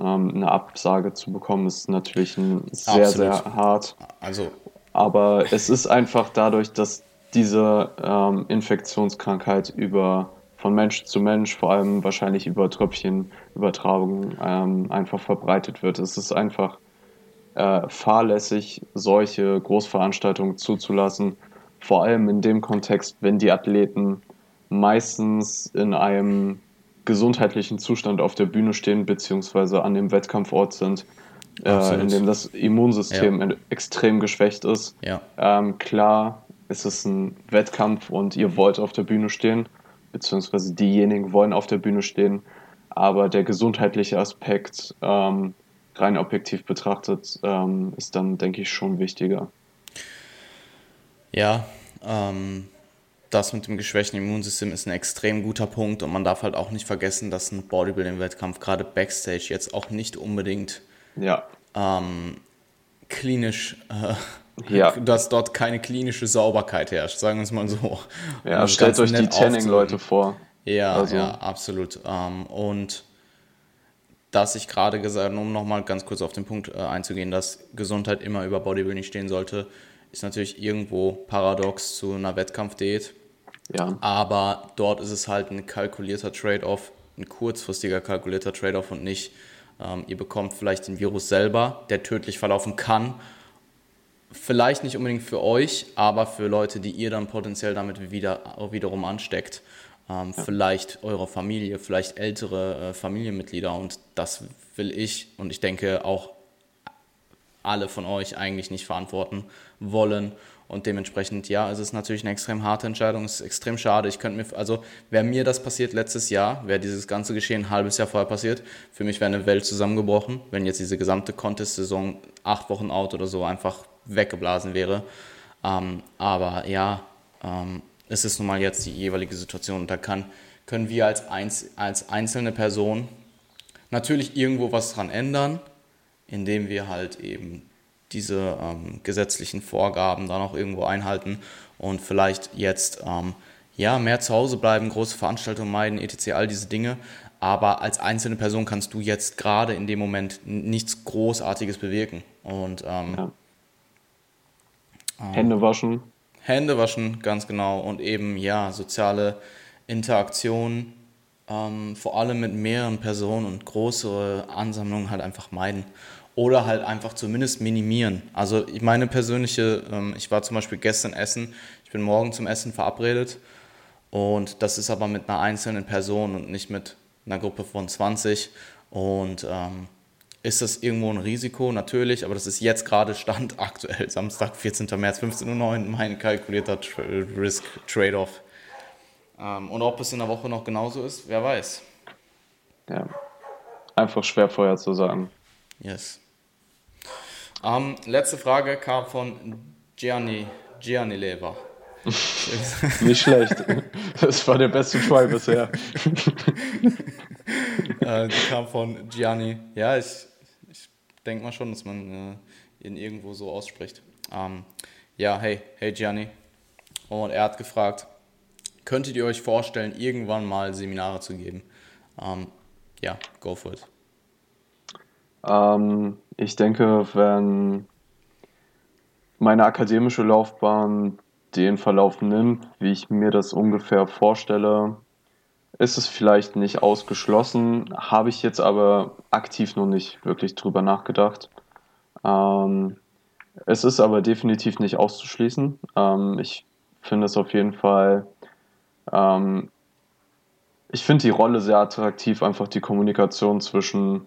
ähm, eine Absage zu bekommen, ist natürlich sehr, Absolut. sehr hart. Also. Aber es ist einfach dadurch, dass diese ähm, Infektionskrankheit über von Mensch zu Mensch, vor allem wahrscheinlich über Tröpfchenübertragung, ähm, einfach verbreitet wird. Es ist einfach äh, fahrlässig, solche Großveranstaltungen zuzulassen. vor allem in dem Kontext, wenn die Athleten meistens in einem gesundheitlichen Zustand auf der Bühne stehen, beziehungsweise an dem Wettkampfort sind, äh, in dem das Immunsystem ja. extrem geschwächt ist. Ja. Ähm, klar, es ist ein Wettkampf und ihr wollt auf der Bühne stehen, beziehungsweise diejenigen wollen auf der Bühne stehen, aber der gesundheitliche Aspekt, ähm, rein objektiv betrachtet, ähm, ist dann, denke ich, schon wichtiger. Ja, ähm, das mit dem geschwächten Immunsystem ist ein extrem guter Punkt und man darf halt auch nicht vergessen, dass ein Bodybuilding-Wettkampf gerade Backstage jetzt auch nicht unbedingt ja. ähm, klinisch, äh, ja. dass dort keine klinische Sauberkeit herrscht, sagen wir es mal so. Ja, um stellt euch die Tanning-Leute vor. Ja, also. ja, absolut. Ähm, und dass ich gerade gesagt, um nochmal ganz kurz auf den Punkt äh, einzugehen, dass Gesundheit immer über Bodybuilding stehen sollte, ist natürlich irgendwo paradox zu einer Wettkampfdiät. Ja. Aber dort ist es halt ein kalkulierter Trade-off, ein kurzfristiger kalkulierter Trade-off und nicht, ähm, ihr bekommt vielleicht den Virus selber, der tödlich verlaufen kann. Vielleicht nicht unbedingt für euch, aber für Leute, die ihr dann potenziell damit wieder, auch wiederum ansteckt. Ähm, ja. Vielleicht eure Familie, vielleicht ältere äh, Familienmitglieder. Und das will ich und ich denke auch alle von euch eigentlich nicht verantworten wollen. Und dementsprechend, ja, es ist natürlich eine extrem harte Entscheidung, es ist extrem schade. Ich könnte mir, also wäre mir das passiert letztes Jahr, wäre dieses ganze Geschehen ein halbes Jahr vorher passiert, für mich wäre eine Welt zusammengebrochen, wenn jetzt diese gesamte Contest-Saison acht Wochen out oder so einfach weggeblasen wäre. Ähm, aber ja, ähm, es ist nun mal jetzt die jeweilige Situation und da kann, können wir als, Einz als einzelne Person natürlich irgendwo was dran ändern, indem wir halt eben diese ähm, gesetzlichen Vorgaben dann auch irgendwo einhalten und vielleicht jetzt ähm, ja mehr zu Hause bleiben, große Veranstaltungen meiden, etc. all diese Dinge. Aber als einzelne Person kannst du jetzt gerade in dem Moment nichts Großartiges bewirken. Und ähm, ja. Ähm, Hände waschen. Hände waschen, ganz genau. Und eben ja soziale Interaktion, ähm, vor allem mit mehreren Personen und größere Ansammlungen halt einfach meiden oder halt einfach zumindest minimieren. Also meine persönliche, ähm, ich war zum Beispiel gestern essen, ich bin morgen zum Essen verabredet und das ist aber mit einer einzelnen Person und nicht mit einer Gruppe von 20 und ähm, ist das irgendwo ein Risiko? Natürlich, aber das ist jetzt gerade Stand aktuell, Samstag, 14. März, 15.09 Uhr, mein kalkulierter Tra Risk-Trade-off. Ähm, und ob es in der Woche noch genauso ist, wer weiß. Ja, einfach schwer vorher zu sagen. Yes. Ähm, letzte Frage kam von Gianni, Gianni Lever. Nicht schlecht. Das war der beste Try bisher. äh, die kam von Gianni. Ja, ich, ich denke mal schon, dass man äh, ihn irgendwo so ausspricht. Ähm, ja, hey, hey Gianni. Und er hat gefragt, könntet ihr euch vorstellen, irgendwann mal Seminare zu geben? Ähm, ja, go for it. Ähm, ich denke, wenn meine akademische Laufbahn den Verlauf nimmt, wie ich mir das ungefähr vorstelle, ist es vielleicht nicht ausgeschlossen, habe ich jetzt aber aktiv noch nicht wirklich drüber nachgedacht. Ähm, es ist aber definitiv nicht auszuschließen. Ähm, ich finde es auf jeden Fall, ähm, ich finde die Rolle sehr attraktiv, einfach die Kommunikation zwischen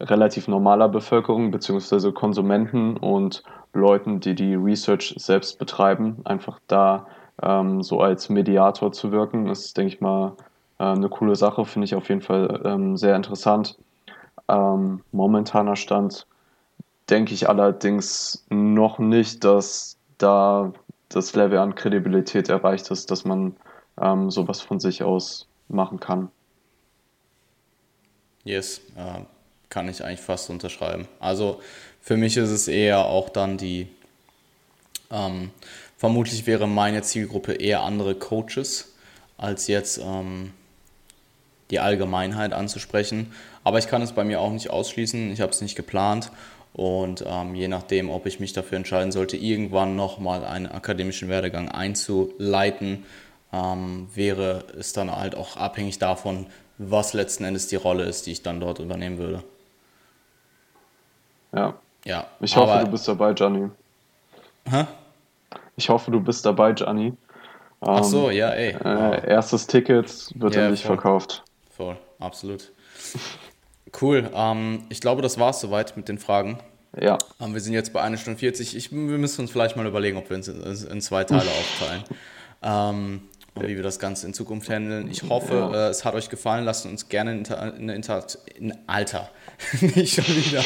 relativ normaler Bevölkerung beziehungsweise Konsumenten und Leuten, die die Research selbst betreiben, einfach da ähm, so als Mediator zu wirken, ist, denke ich mal, äh, eine coole Sache, finde ich auf jeden Fall ähm, sehr interessant. Ähm, momentaner Stand denke ich allerdings noch nicht, dass da das Level an Kredibilität erreicht ist, dass man ähm, sowas von sich aus machen kann. Yes, uh, kann ich eigentlich fast unterschreiben. Also für mich ist es eher auch dann die, ähm, vermutlich wäre meine Zielgruppe eher andere Coaches, als jetzt ähm, die Allgemeinheit anzusprechen. Aber ich kann es bei mir auch nicht ausschließen, ich habe es nicht geplant. Und ähm, je nachdem, ob ich mich dafür entscheiden sollte, irgendwann nochmal einen akademischen Werdegang einzuleiten, ähm, wäre es dann halt auch abhängig davon, was letzten Endes die Rolle ist, die ich dann dort übernehmen würde. Ja. Ja. Ich hoffe, du bist dabei, Johnny. Hä? Ich hoffe, du bist dabei, Gianni. Ach so, ja, ey. Äh, erstes Ticket wird Ja, ja, nicht verkauft. Voll, absolut. Cool, ähm, ich glaube, das war es soweit mit den Fragen. Ja, Ähm, wir sind jetzt bei 1 Stunde 40. Ich, wir müssen uns vielleicht mal überlegen, ob wir uns in, in zwei Teile aufteilen. Ähm, und wie wir das Ganze in Zukunft handeln. Ich hoffe, Ja. äh, es hat euch gefallen. Lasst uns gerne in Inter- eine Interaktion. In Alter. Nicht schon wieder.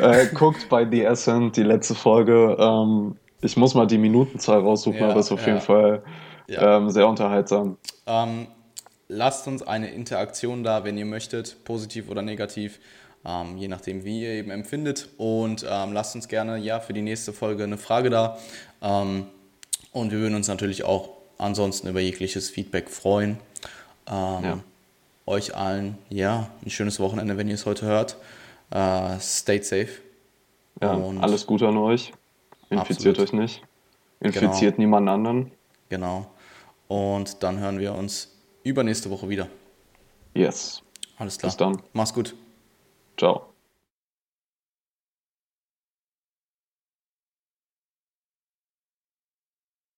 äh, guckt bei The Ascent die letzte Folge. Ähm, ich muss mal die Minutenzahl raussuchen, Ja, aber ist auf ja. jeden Fall ähm, sehr unterhaltsam. Ähm, lasst uns eine Interaktion da, wenn ihr möchtet, positiv oder negativ, ähm, je nachdem, wie ihr eben empfindet. Und ähm, lasst uns gerne ja für die nächste Folge eine Frage da. Ähm, und wir würden uns natürlich auch ansonsten über jegliches Feedback freuen. Ähm, Ja. Euch allen, ja, ein schönes Wochenende, wenn ihr es heute hört. Äh, stay safe. Ja, Und- alles Gute an euch. Infiziert Absolut. euch nicht. Infiziert niemanden anderen. Genau. Und dann hören wir uns übernächste Woche wieder. Yes. Alles klar. Bis dann. Mach's gut. Ciao.